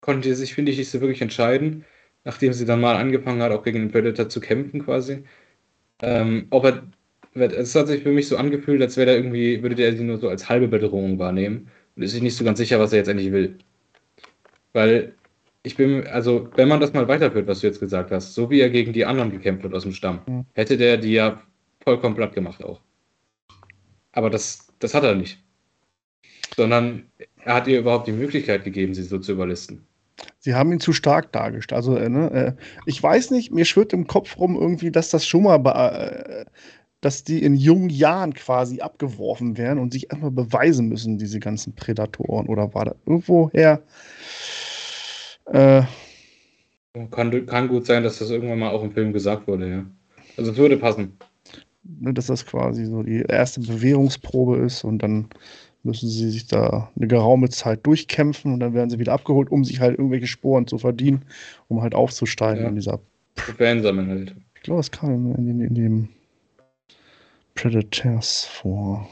konnte sie sich, finde ich, nicht so wirklich entscheiden, nachdem sie dann mal angefangen hat, auch gegen den Predator zu kämpfen quasi. Ähm, ob er, es hat sich für mich so angefühlt, als wäre er irgendwie, würde der sie nur so als halbe Bedrohung wahrnehmen und ist sich nicht so ganz sicher, was er jetzt endlich will. Weil ich bin, also, wenn man das mal weiterführt, was du jetzt gesagt hast, so wie er gegen die anderen gekämpft hat aus dem Stamm, Mhm. hätte der die ja vollkommen platt gemacht auch. Aber das, das hat er nicht. Sondern er hat ihr überhaupt die Möglichkeit gegeben, sie so zu überlisten. Sie haben ihn zu stark dargestellt. Also, äh, ne, äh, ich weiß nicht, mir schwirrt im Kopf rum irgendwie, dass das schon mal, äh, dass die in jungen Jahren quasi abgeworfen werden und sich erstmal beweisen müssen, diese ganzen Prädatoren. Oder war da irgendwoher? Äh, Kann, kann gut sein, dass das irgendwann mal auch im Film gesagt wurde, ja. Also es würde passen. ne, dass das quasi so die erste Bewährungsprobe ist und dann müssen sie sich da eine geraume Zeit durchkämpfen und dann werden sie wieder abgeholt, um sich halt irgendwelche Sporen zu verdienen, um halt aufzusteigen Ja. in dieser Fan sammeln halt. Ich glaube, es kam in, in, dem Predators vor.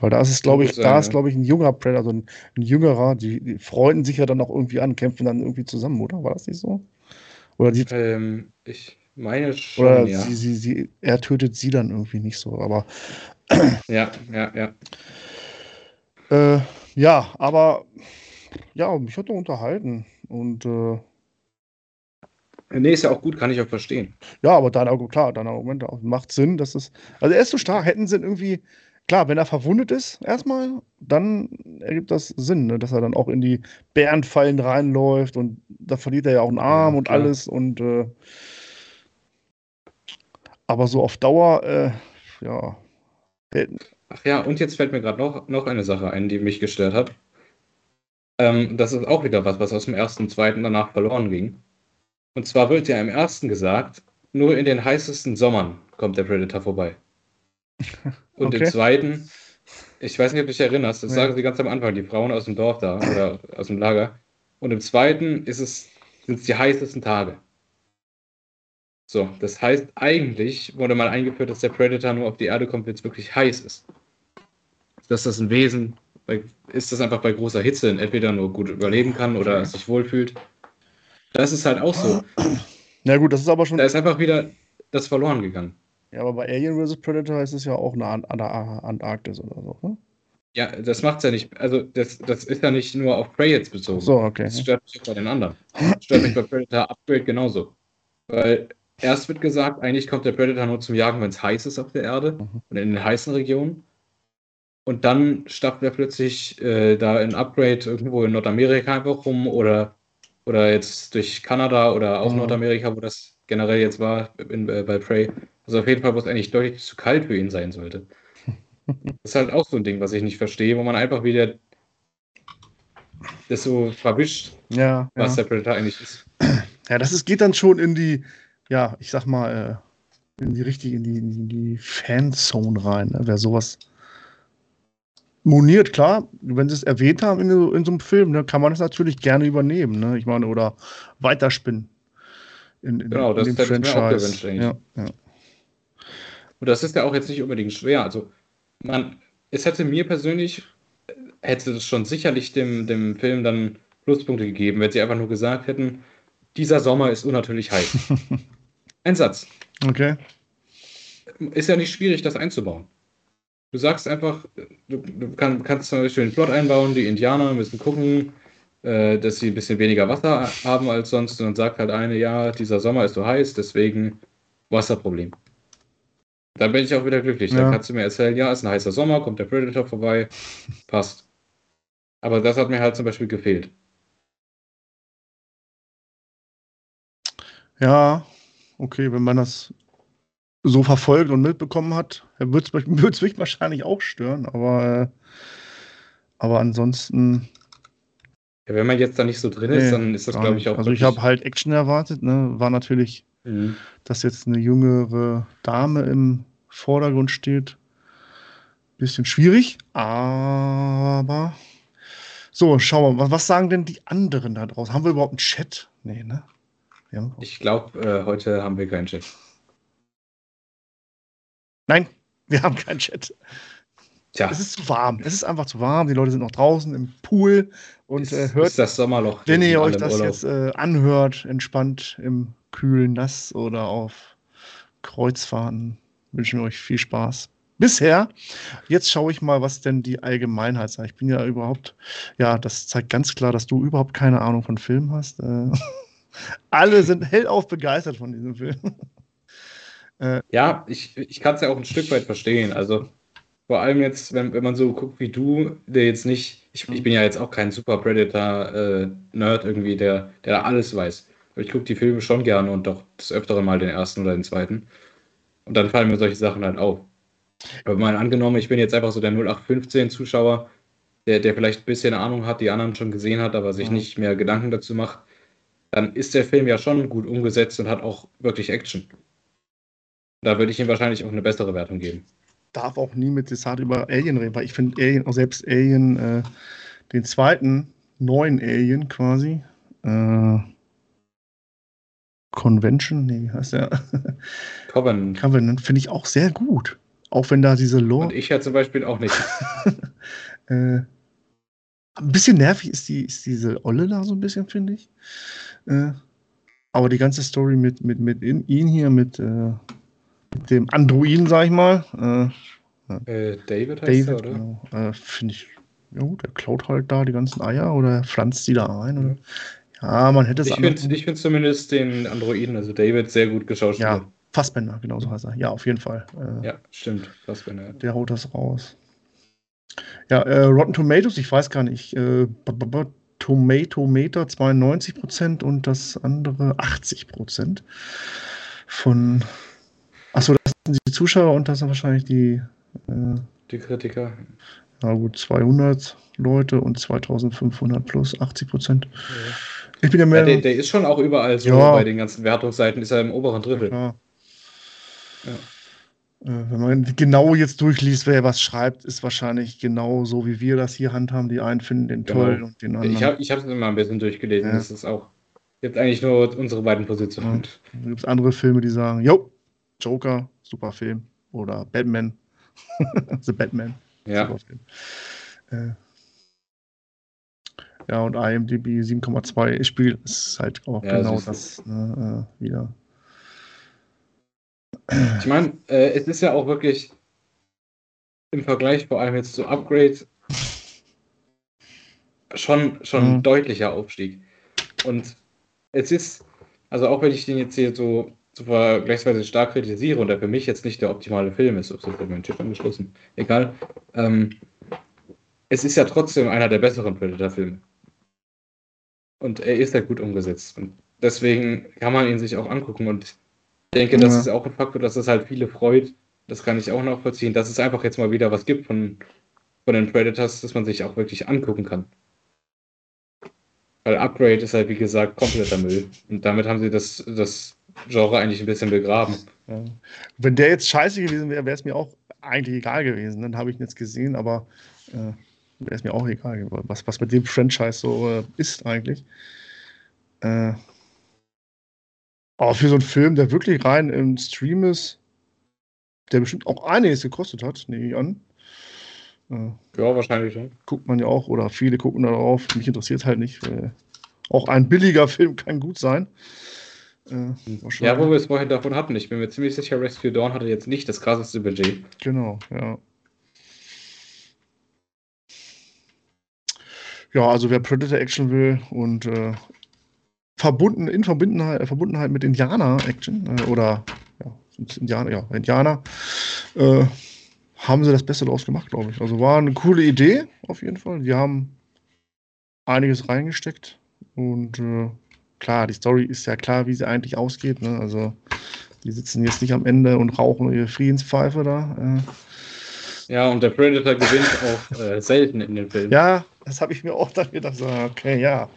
Weil da ist es, glaube ich, da ist, glaube ich, ein junger Predator, ein, ein jüngerer, die, die freunden sich ja dann auch irgendwie an, kämpfen dann irgendwie zusammen, oder? War das nicht so? Oder die, Ähm, ich meine schon, oder ja. sie, sie, sie, er tötet sie dann irgendwie nicht so, aber Ja, ja, ja. Äh, ja, aber ja, mich hat er unterhalten und äh, Nee, ist ja auch gut, kann ich auch verstehen. Ja, aber dein Argument, klar, dein Argument auch. macht Sinn, dass es. Also er ist so stark, hätten sie irgendwie. Klar, wenn er verwundet ist, erstmal, dann ergibt das Sinn, ne, dass er dann auch in die Bärenfallen reinläuft und da verliert er ja auch einen Arm Ja, und klar. alles und äh, aber so auf Dauer, äh, ja. Ach ja, und jetzt fällt mir gerade noch, noch eine Sache ein, die mich gestört hat. Ähm, das ist auch wieder was, was aus dem ersten und zweiten danach verloren ging. Und zwar wird ja im ersten gesagt, nur in den heißesten Sommern kommt der Predator vorbei. *laughs* Und Okay. im zweiten, ich weiß nicht, ob du dich erinnerst, das Nee. sagen sie ganz am Anfang, die Frauen aus dem Dorf da oder aus dem Lager. Und im zweiten ist es, sind es die heißesten Tage. So, das heißt, eigentlich wurde mal eingeführt, dass der Predator nur auf die Erde kommt, wenn es wirklich heiß ist. Dass das ein Wesen ist, das einfach bei großer Hitze entweder nur gut überleben kann oder sich wohlfühlt. Das ist halt auch so. Na gut, das ist aber schon. Da ist einfach wieder das verloren gegangen. Ja, aber bei Alien vs. Predator ist es ja auch eine An an der Antarktis oder so. Ne? Ja, das macht's ja nicht. Also, das, das ist ja nicht nur auf Prey jetzt bezogen. So, okay. Das stört mich auch bei den anderen. Das stört mich bei Predator Upgrade genauso. Weil erst wird gesagt, eigentlich kommt der Predator nur zum Jagen, wenn es heiß ist auf der Erde Mhm. und in den heißen Regionen. Und dann stapft er plötzlich äh, da in Upgrade irgendwo in Nordamerika einfach rum oder, oder jetzt durch Kanada oder auch Mhm. Nordamerika, wo das generell jetzt war in, äh, bei Prey. Also auf jeden Fall, wo es eigentlich deutlich zu kalt für ihn sein sollte. *laughs* Das ist halt auch so ein Ding, was ich nicht verstehe, wo man einfach wieder das so verwischt, Ja, ja. was der Predator eigentlich ist. Ja, das ist, geht dann schon in die, ja, ich sag mal, äh, in die richtige, in die, in die Fanzone rein. Ne? Wer sowas moniert, klar, wenn sie es erwähnt haben in, so- in so einem Film, ne, kann man das natürlich gerne übernehmen. Ne? Ich meine, oder weiterspinnen. In, in, Genau, das in dem ich mir auch Franchise. gewünscht. Ja, ja. Und das ist ja auch jetzt nicht unbedingt schwer. Also, man, es hätte mir persönlich, hätte es schon sicherlich dem, dem Film dann Pluspunkte gegeben, wenn sie einfach nur gesagt hätten, dieser Sommer ist unnatürlich heiß. *laughs* Ein Satz. Okay. Ist ja nicht schwierig, das einzubauen. Du sagst einfach, du, du kann, kannst zum Beispiel den Plot einbauen, die Indianer müssen gucken, äh, dass sie ein bisschen weniger Wasser haben als sonst. Und dann sagt halt eine, ja, dieser Sommer ist so heiß, deswegen Wasserproblem. Dann bin ich auch wieder glücklich. Ja. Dann kannst du mir erzählen, ja, ist ein heißer Sommer, kommt der Predator vorbei, passt. Aber das hat mir halt zum Beispiel gefehlt. Ja, okay, wenn man das so verfolgt und mitbekommen hat, wird es *laughs* mich wahrscheinlich auch stören, aber, äh, aber ansonsten. Ja, wenn man jetzt da nicht so drin ist, nee, dann ist das, glaube ich, auch. Also, ich habe halt Action erwartet, ne? War natürlich, Mhm. dass jetzt eine jüngere Dame im Vordergrund steht. Bisschen schwierig, aber. So, schauen wir mal. Was sagen denn die anderen da draußen? Haben wir überhaupt einen Chat? Nee, ne? Ja. Ich glaube, äh, heute haben wir keinen Chat. Nein, wir haben keinen Chat. Tja, Es ist zu warm. Es ist einfach zu warm. Die Leute sind noch draußen im Pool und ist, äh, hört, ist das Sommerloch. wenn ihr euch das Urlaub. jetzt äh, anhört, entspannt im kühlen Nass oder auf Kreuzfahrten, wünschen wir euch viel Spaß. Bisher, jetzt schaue ich mal, was denn die Allgemeinheit sagt. Ich bin ja überhaupt, ja, das zeigt ganz klar, dass du überhaupt keine Ahnung von Film hast. Äh, *laughs* alle sind hellauf begeistert von diesem Film. *laughs* Ja, ich, ich kann es ja auch ein Stück weit verstehen. Also vor allem jetzt, wenn, wenn man so guckt wie du, der jetzt nicht, ich, ich bin ja jetzt auch kein Super Predator-Nerd irgendwie, der, der da alles weiß. Aber ich gucke die Filme schon gerne und doch des Öfteren mal den ersten oder den zweiten. Und dann fallen mir solche Sachen halt auf. Aber mal angenommen, ich bin jetzt einfach so der 0815-Zuschauer, der, der vielleicht ein bisschen Ahnung hat, die anderen schon gesehen hat, aber sich nicht mehr Gedanken dazu macht, dann ist der Film ja schon gut umgesetzt und hat auch wirklich Action. Da würde ich ihm wahrscheinlich auch eine bessere Wertung geben. darf auch nie mit Desart über Alien reden, weil ich finde Alien, auch selbst Alien, äh, den zweiten neuen Alien quasi, äh, Convention, nee, wie heißt der? *laughs* Covenant. Covenant, finde ich auch sehr gut. Auch wenn da diese Lore. Und ich ja zum Beispiel auch nicht. *laughs* äh, ein bisschen nervig ist, die, ist diese Olle da so ein bisschen, finde ich. Äh, aber die ganze Story mit, mit, mit in, ihn hier, mit, äh, mit dem Androiden, sag ich mal, äh, Äh, David heißt David, er, oder? genau. Äh, Finde ich, ja gut, der klaut halt da die ganzen Eier oder pflanzt die da ein. Oder? Ah, man hätte es Ich finde ich find zumindest den Androiden, also David, sehr gut geschauspielert. Ja, Fassbender, genau so heißt er. Ja, auf jeden Fall. Ja, stimmt. Eine. Der haut das raus. Ja, äh, Rotten Tomatoes, ich weiß gar nicht. Äh, Tomatometer 92% und das andere 80% von. Achso, das sind die Zuschauer und das sind wahrscheinlich die. Äh, Die Kritiker. na gut, 200 Leute und 2500 plus 80%. Ich bin ja Ja, mehr. der, der ist schon auch überall so Ja. bei den ganzen Wertungsseiten, ist er im oberen Drittel. Ja. Äh, Wenn man genau jetzt durchliest, wer was schreibt, ist wahrscheinlich genau so, wie wir das hier handhaben. Die einen finden den Genau. toll und den anderen. Ich habe ich es immer ein bisschen durchgelesen. Ja. Das ist auch jetzt eigentlich nur unsere beiden Positionen. Dann gibt es andere Filme, die sagen, jo, Joker, super Film. Oder Batman. *laughs* The Batman, Ja. super Film. Äh, ja, und IMDb 7,2 Spiel ist halt auch Ja, genau du. das ne, äh, wieder. Ich meine, äh, es ist ja auch wirklich im Vergleich vor allem jetzt zu Upgrade schon, schon Mhm. ein deutlicher Aufstieg. Und es ist, also auch wenn ich den jetzt hier so, so vergleichsweise stark kritisiere und der für mich jetzt nicht der optimale Film ist, wird mein Chip angeschlossen, egal, ähm, es ist ja trotzdem einer der besseren Predator-Filme. Und er ist ja gut umgesetzt. Und deswegen kann man ihn sich auch angucken. Und ich denke, das Ja. ist auch ein Faktor, dass es halt viele freut. Das kann ich auch nachvollziehen, dass es einfach jetzt mal wieder was gibt von, von den Predators, dass man sich auch wirklich angucken kann. Weil Upgrade ist halt, wie gesagt, kompletter Müll. Und damit haben sie das, das Genre eigentlich ein bisschen begraben. Ja. Wenn der jetzt scheiße gewesen wäre, wäre es mir auch eigentlich egal gewesen. Dann habe ich ihn jetzt gesehen, aber äh, wäre es mir auch egal, was, was mit dem Franchise so äh, ist eigentlich. Äh, aber für so einen Film, der wirklich rein im Stream ist, der bestimmt auch einiges gekostet hat, nehme ich an. Äh, Ja, wahrscheinlich schon. guckt man ja auch, oder viele gucken darauf. Mich interessiert halt nicht. Weil auch ein billiger *laughs* Film kann gut sein. Äh, Ja, wo wir es vorhin davon hatten. Ich bin mir ziemlich sicher, Rescue Dawn hatte jetzt nicht das krasseste Budget. Genau, ja. Ja, also wer Predator Action will und äh, verbunden, in Verbundenheit, Verbundenheit mit Indianer Action äh, oder ja, Indianer, ja, Indianer, äh, haben sie das Beste daraus gemacht, glaube ich. Also war eine coole Idee, auf jeden Fall. Die haben einiges reingesteckt und äh, klar, die Story ist ja klar, wie sie eigentlich ausgeht. Ne? Also die sitzen jetzt nicht am Ende und rauchen ihre Friedenspfeife da. Äh, Ja, und der Predator gewinnt auch äh, selten in den Filmen. Ja, das habe ich mir auch dann gedacht. So, okay, ja.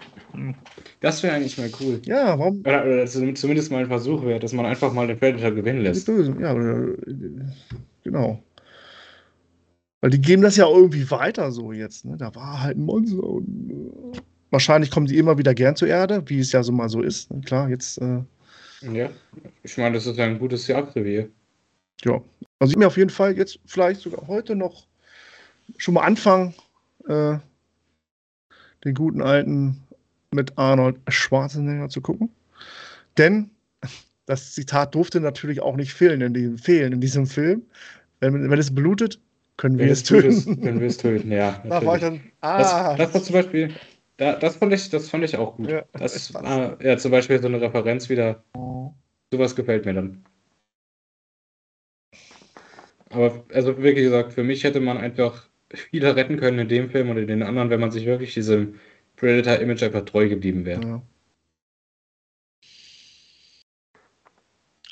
Das wäre eigentlich mal cool. Ja, warum? Oder, oder zum- zumindest mal ein Versuch wäre, dass man einfach mal den Predator gewinnen lässt. Ja, äh, genau. Weil die geben das ja irgendwie weiter so jetzt. Ne? Da war halt ein Monster und äh, wahrscheinlich kommen die immer wieder gern zur Erde, wie es ja so mal so ist. Ne? Klar, jetzt, äh, Ja, ich meine, das ist ein gutes Jagdrevier. ja. Also ich mir auf jeden Fall jetzt vielleicht sogar heute noch schon mal anfangen, äh, den guten alten mit Arnold Schwarzenegger zu gucken. Denn das Zitat durfte natürlich auch nicht fehlen in diesem, fehlen in diesem Film. Wenn, wenn es blutet, können wir Wenn es es töten. können wir es töten, ja. Da war ich dann, Das, ah, das war zum Beispiel, da, das, fand ich, das fand ich auch gut. Ja, das das ah, ja, zum Beispiel so eine Referenz wieder. Sowas gefällt mir dann. Aber also wirklich gesagt, für mich hätte man einfach viele retten können in dem Film und in den anderen, wenn man sich wirklich diesem Predator-Image einfach treu geblieben wäre. ja.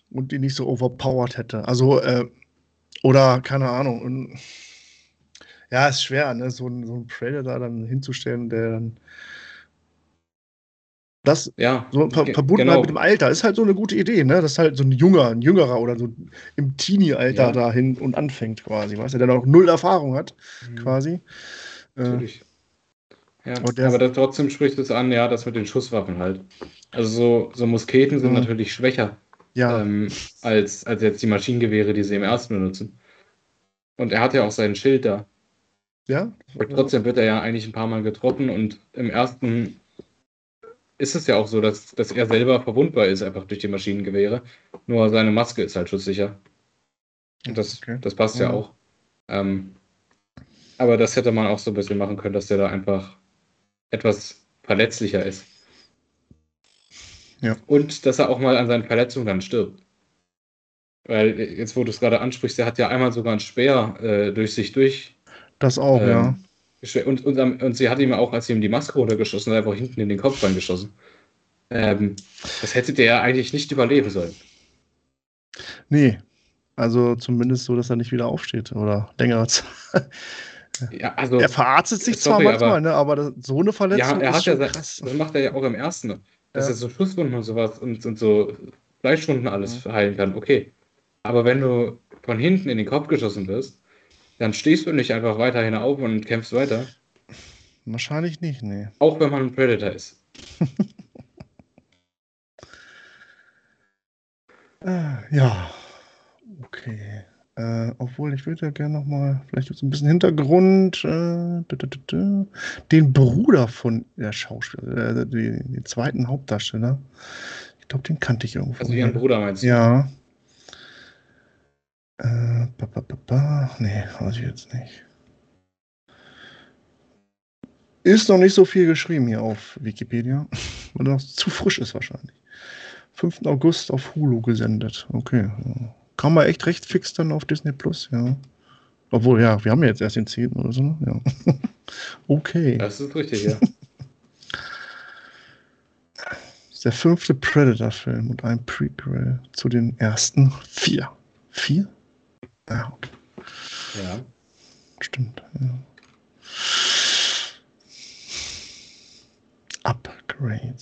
Und die nicht so overpowered hätte. Also, äh, oder keine Ahnung. Und, ja, ist schwer, ne? so, ein- so einen Predator dann hinzustellen, der dann das Ja, so verbunden genau. halt mit dem Alter ist halt so eine gute Idee, ne? Das ist halt so ein junger, ein jüngerer oder so im Teenie-Alter Ja. dahin und anfängt quasi, weißt du, der noch null Erfahrung hat, Mhm. quasi. Äh, Natürlich. Ja, Aber das, trotzdem spricht es an, ja, das mit den Schusswaffen halt. Also so, so Musketen sind Mhm. natürlich schwächer ja, ähm, als, als jetzt die Maschinengewehre, die sie im ersten benutzen. Und er hat ja auch sein Schild da. ja. Aber trotzdem wird er ja eigentlich ein paar Mal getroffen und im ersten ist es ja auch so, dass, dass er selber verwundbar ist, einfach durch die Maschinengewehre. Nur seine Maske ist halt schusssicher. Und das, Okay. das passt ja Ja. auch. Ähm, aber das hätte man auch so ein bisschen machen können, dass der da einfach etwas verletzlicher ist. Ja. Und dass er auch mal an seinen Verletzungen dann stirbt. Weil jetzt, wo du es gerade ansprichst, der hat ja einmal sogar ein Speer äh, durch sich durch. Das auch, Ähm, ja. Und, und, und sie hat ihm auch, als sie ihm die Maske runtergeschossen hat, einfach hinten in den Kopf reingeschossen. Ähm, das hätte der ja eigentlich nicht überleben sollen. Nee. Also zumindest so, dass er nicht wieder aufsteht oder längere Zeit. Ja, also, Er verarztet sich Sorry, zwar manchmal, aber- ne, aber das, so eine Verletzung ja, er ist hat ja, krass. das macht er ja auch im ersten, ne? dass Ja. er so Schusswunden und sowas und, und so Fleischwunden alles Mhm. heilen kann. Okay. Aber wenn du von hinten in den Kopf geschossen wirst, dann stehst du nicht einfach weiterhin auf und kämpfst weiter. Wahrscheinlich nicht, nee. Auch wenn man ein Predator ist. *laughs* Äh, ja, okay. Äh, obwohl, ich würde ja gerne noch mal, vielleicht so ein bisschen Hintergrund, äh, den Bruder von der Schauspieler, äh, den, den zweiten Hauptdarsteller. Ich glaube, den kannte ich irgendwo. Also ihren Bruder meinst du? Ja. Äh, ba, ba, ba, ba. Nee, weiß ich jetzt nicht. Ist noch nicht so viel geschrieben hier auf Wikipedia, *laughs* weil noch zu frisch ist wahrscheinlich. 5. August auf Hulu gesendet. Okay. Kam mal echt recht fix dann auf Disney Plus, ja. Obwohl, ja, wir haben ja jetzt erst den 10. oder so, ne? Ja. *laughs* okay. Das ist richtig, ja. Das ist der fünfte Predator-Film und ein Prequel zu den ersten vier. Vier? Ja, okay. ja. Stimmt. Ja. Upgrade.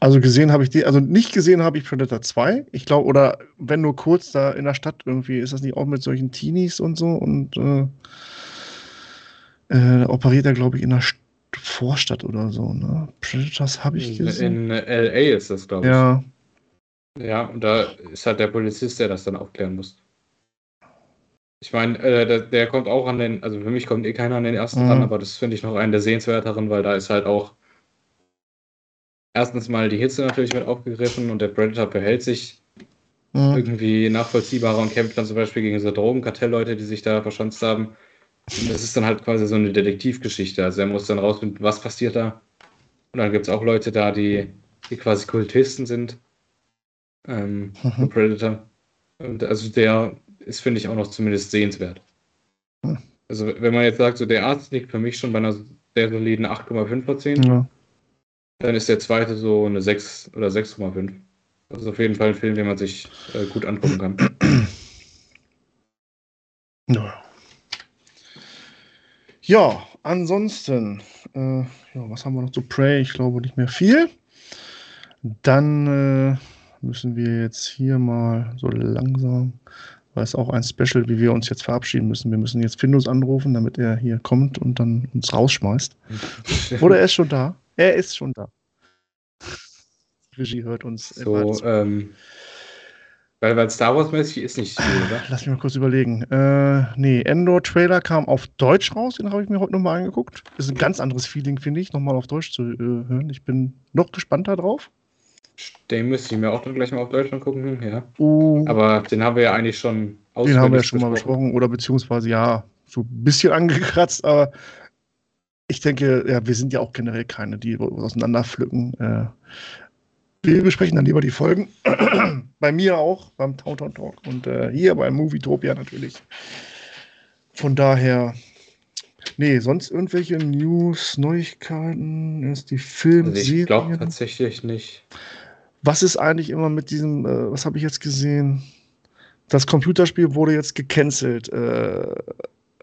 Also gesehen habe ich die, also nicht gesehen habe ich Predator 2. Ich glaube, oder wenn nur kurz da in der Stadt irgendwie, ist das nicht auch mit solchen Teenies und so und äh, äh, da operiert er, glaube ich, in der St Vorstadt oder so, ne? Predators habe ich In, gesehen. in LA ist das, glaube ich. ja, Ja, und da ist halt der Polizist, der das dann aufklären muss. Ich meine, äh, der, der kommt auch an den, also für mich kommt eh keiner an den ersten Mhm. ran, aber das finde ich noch einen der sehenswerteren, weil da ist halt auch erstens mal die Hitze natürlich mit aufgegriffen und der Predator verhält sich mhm. irgendwie nachvollziehbarer und kämpft dann zum Beispiel gegen so Drogenkartellleute, die sich da verschanzt haben. Und das ist dann halt quasi so eine Detektivgeschichte. Also er muss dann rausfinden, was passiert da. Und dann gibt es auch Leute da, die, die quasi Kultisten sind. Ähm, Mhm. Predator. Und also der ist, finde ich, auch noch zumindest sehenswert. Also wenn man jetzt sagt, so der Arzt liegt für mich schon bei einer sehr soliden 8,5 von 10, ja. Dann ist der zweite so eine 6 oder 6,5. Das ist auf jeden Fall ein Film, den man sich äh, gut angucken kann. *clears throat* Ja. Ja, ansonsten, äh, ja, was haben wir noch zu Prey? Ich glaube nicht mehr viel. Dann äh, müssen wir jetzt hier mal so langsam, weil es auch ein Special, wie wir uns jetzt verabschieden müssen. Wir müssen jetzt Findus anrufen, damit er hier kommt und dann uns rausschmeißt. *laughs* Oder er ist schon da. Er ist schon da. Die Regie hört uns. So, ähm, weil, weil Star Wars-mäßig ist nicht viel, oder? Lass mich mal kurz überlegen. Äh, nee, Endor-Trailer kam auf Deutsch raus, den habe ich mir heute nochmal angeguckt. Ist ein ganz anderes Feeling, finde ich, nochmal auf Deutsch zu äh, hören. Ich bin noch gespannter drauf. Den müsste ich mir auch dann gleich mal auf Deutschland gucken, ja. Oh, Aber den haben wir ja eigentlich schon den haben wir ja schon mal besprochen. Oder beziehungsweise, ja, so ein bisschen angekratzt, aber ich denke, ja, wir sind ja auch generell keine, die auseinanderpflücken. Äh, wir besprechen dann lieber die Folgen. *clears throat* bei mir auch, beim Tauton Talk und äh, hier beim Movietopia natürlich. Von daher, nee, sonst irgendwelche News, Neuigkeiten, ist die Film, Also ich glaube tatsächlich nicht. Was ist eigentlich immer mit diesem, äh, was habe ich jetzt gesehen? Das Computerspiel wurde jetzt gecancelt. Äh,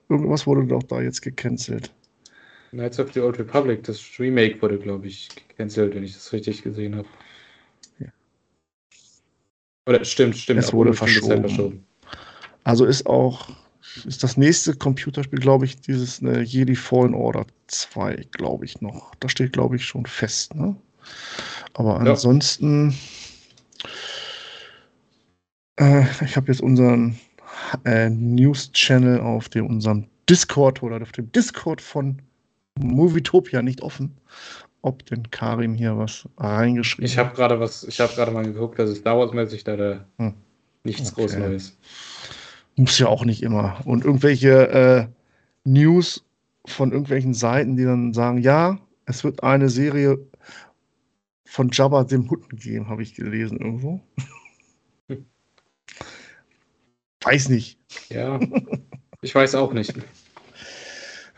irgendwas wurde doch da jetzt gecancelt. Knights of the Old Republic, das Remake wurde, glaube ich, gecancelt, wenn ich das richtig gesehen habe. Ja. Oder stimmt, stimmt. Es wurde Zeit verschoben. Also ist auch, ist das nächste Computerspiel, glaube ich, dieses ne, Jedi Fallen Order 2, glaube ich noch. Das steht, glaube ich, schon fest. Ne? Aber Ja. ansonsten, äh, ich habe jetzt unseren äh, News-Channel auf dem, unserem Discord oder auf dem Discord von Movietopia nicht offen. Ob denn Karim hier was reingeschrieben Ich habe gerade was, ich habe gerade mal geguckt, dass es Star Wars-mäßig da, da Hm. nichts Okay. groß Neues. Muss ja auch nicht immer. Und irgendwelche äh, News von irgendwelchen Seiten, die dann sagen, ja, es wird eine Serie von Jabba dem Hutten geben, habe ich gelesen irgendwo. *laughs* Weiß nicht. Ja, ich weiß auch nicht.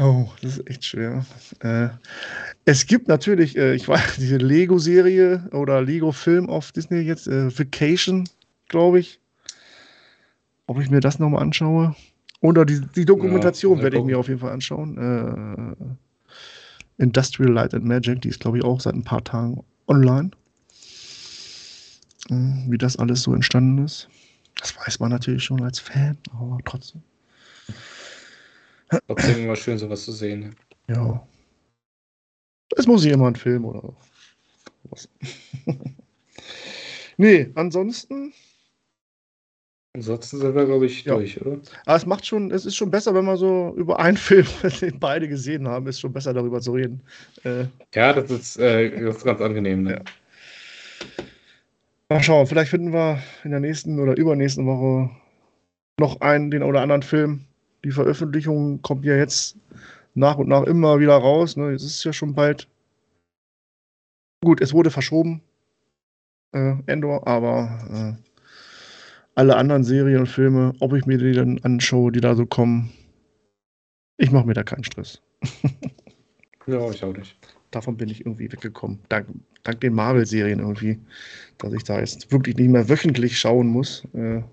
Oh, das ist echt schwer. Äh, es gibt natürlich, äh, ich weiß, *laughs* diese Lego-Serie oder Lego-Film auf Disney jetzt, äh, Vacation, glaube ich. Ob ich mir das nochmal anschaue. Oder die, die Dokumentation Ja, werde ich mir auf jeden Fall anschauen. Äh, Industrial Light and Magic, die ist, glaube ich, auch seit ein paar Tagen online. Äh, Wie das alles so entstanden ist. Das weiß man natürlich schon als Fan, aber trotzdem. Trotzdem immer schön, sowas zu sehen. Ja. Es muss nicht immer ein Film oder was. *laughs* nee, ansonsten, Ansonsten sind wir, glaube ich, Ja. durch, oder? aber es macht schon, es ist schon besser, wenn wir so über einen *laughs* Film, den beide gesehen haben, ist schon besser darüber zu reden. Äh, Ja, das ist, äh, das ist ganz angenehm. Ne? Ja. mal schauen, vielleicht finden wir in der nächsten oder übernächsten Woche noch einen, den oder anderen Film. Die Veröffentlichung kommt ja jetzt nach und nach immer wieder raus. Ne? Jetzt ist es ja schon bald. Gut, es wurde verschoben, äh, Endor, aber äh, alle anderen Serien und Filme, ob ich mir die dann anschaue, die da so kommen, ich mache mir da keinen Stress. *laughs* Ja, ich auch nicht. Davon bin ich irgendwie weggekommen. Dank, dank den Marvel-Serien irgendwie, dass ich da jetzt wirklich nicht mehr wöchentlich schauen muss. Äh,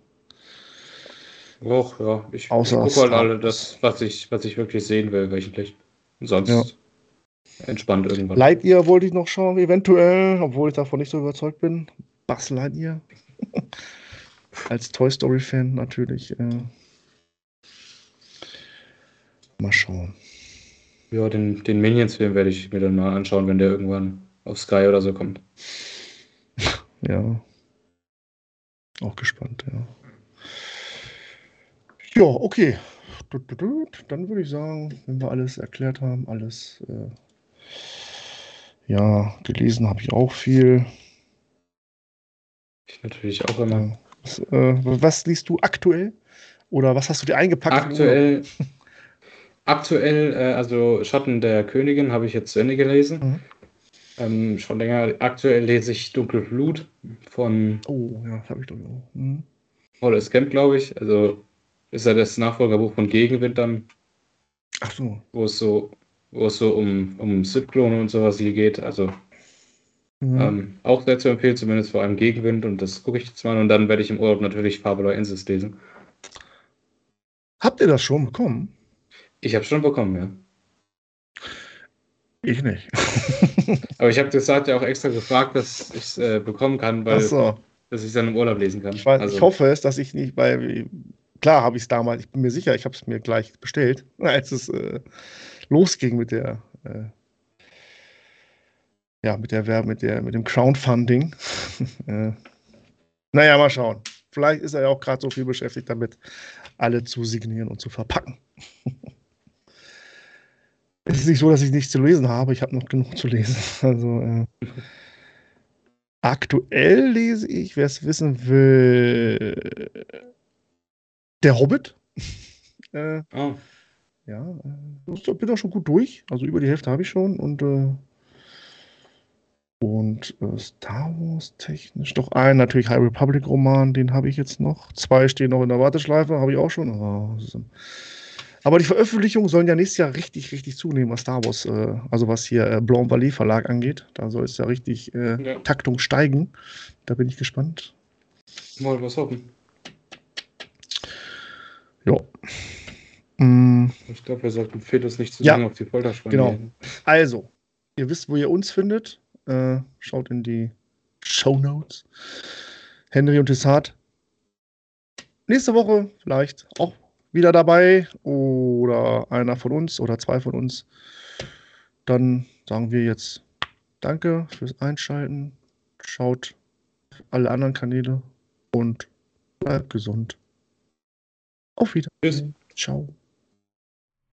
Och, ja. Ich, ich gucke halt alle das, was ich, was ich wirklich sehen will, wöchentlich. Und sonst Ja. entspannt irgendwann. Lightyear wollte ich noch schauen, eventuell, obwohl ich davon nicht so überzeugt bin. Buzz Lightyear. *laughs* Als Toy Story-Fan natürlich. Äh, mal schauen. Ja, den, den Minions-Film werde ich mir dann mal anschauen, wenn der irgendwann auf Sky oder so kommt. *laughs* Ja. Auch gespannt, ja. Ja, okay. Dann würde ich sagen, wenn wir alles erklärt haben, alles. Äh, ja, gelesen habe ich auch viel. Ich natürlich auch immer. Was, äh, was liest du aktuell? Oder was hast du dir eingepackt? Aktuell, aktuell, äh, also Schatten der Königin habe ich jetzt zu Ende gelesen. Mhm. Ähm, schon länger. Aktuell lese ich Dunkle Blut von? Oh, ja, das habe ich doch. Mhm. Wallace Camp, glaube ich. Also ist ja das Nachfolgerbuch von Gegenwind dann, Ach so. wo es so, wo es so um, um Sith-Klone und sowas hier geht. Also Ja. ähm, auch sehr zu empfehlen, zumindest vor allem Gegenwind. Und das gucke ich jetzt mal. Und dann werde ich im Urlaub natürlich Fabula Insis lesen. Habt ihr das schon bekommen? Ich habe schon bekommen, ja. Ich nicht. *laughs* Aber ich habe das hat ja auch extra gefragt, dass ich es äh, bekommen kann, weil so. dass ich es dann im Urlaub lesen kann. Ich, weiß, also, ich hoffe es, dass ich nicht, weil klar habe ich es damals, ich bin mir sicher, ich habe es mir gleich bestellt, *laughs* als es äh, losging mit der äh, ja, mit der Werbe, mit der, mit dem Crowdfunding. *laughs* äh, naja, mal schauen. Vielleicht ist er ja auch gerade so viel beschäftigt damit, alle zu signieren und zu verpacken. *laughs* es ist nicht so, dass ich nichts zu lesen habe, ich habe noch genug zu lesen. Also äh, aktuell lese ich, wer es wissen will, Der Hobbit. *laughs* äh, oh, ja, äh, ich bin auch schon gut durch. Also über die Hälfte habe ich schon und äh, und äh, Star Wars technisch doch ein natürlich High Republic Roman, den habe ich jetzt noch. Zwei stehen noch in der Warteschleife, habe ich auch schon. Oh, aber die Veröffentlichungen sollen ja nächstes Jahr richtig, richtig zunehmen, was Star Wars, äh, also was hier äh, Blanc Valley Verlag angeht. Da soll es ja richtig äh, Ja. Taktung steigen. Da bin ich gespannt. mal was hoffen. Ja. Mm. Ich glaube, wir sollten Felix nicht zu Ja. lange auf die Folter spannen. Genau. Also, ihr wisst, wo ihr uns findet. Äh, schaut in die Show Notes. Henry und Tessat. Nächste Woche vielleicht auch wieder dabei oder einer von uns oder zwei von uns. Dann sagen wir jetzt Danke fürs Einschalten. Schaut alle anderen Kanäle und bleibt gesund. Auf Wiedersehen. Tschüss. Ciao.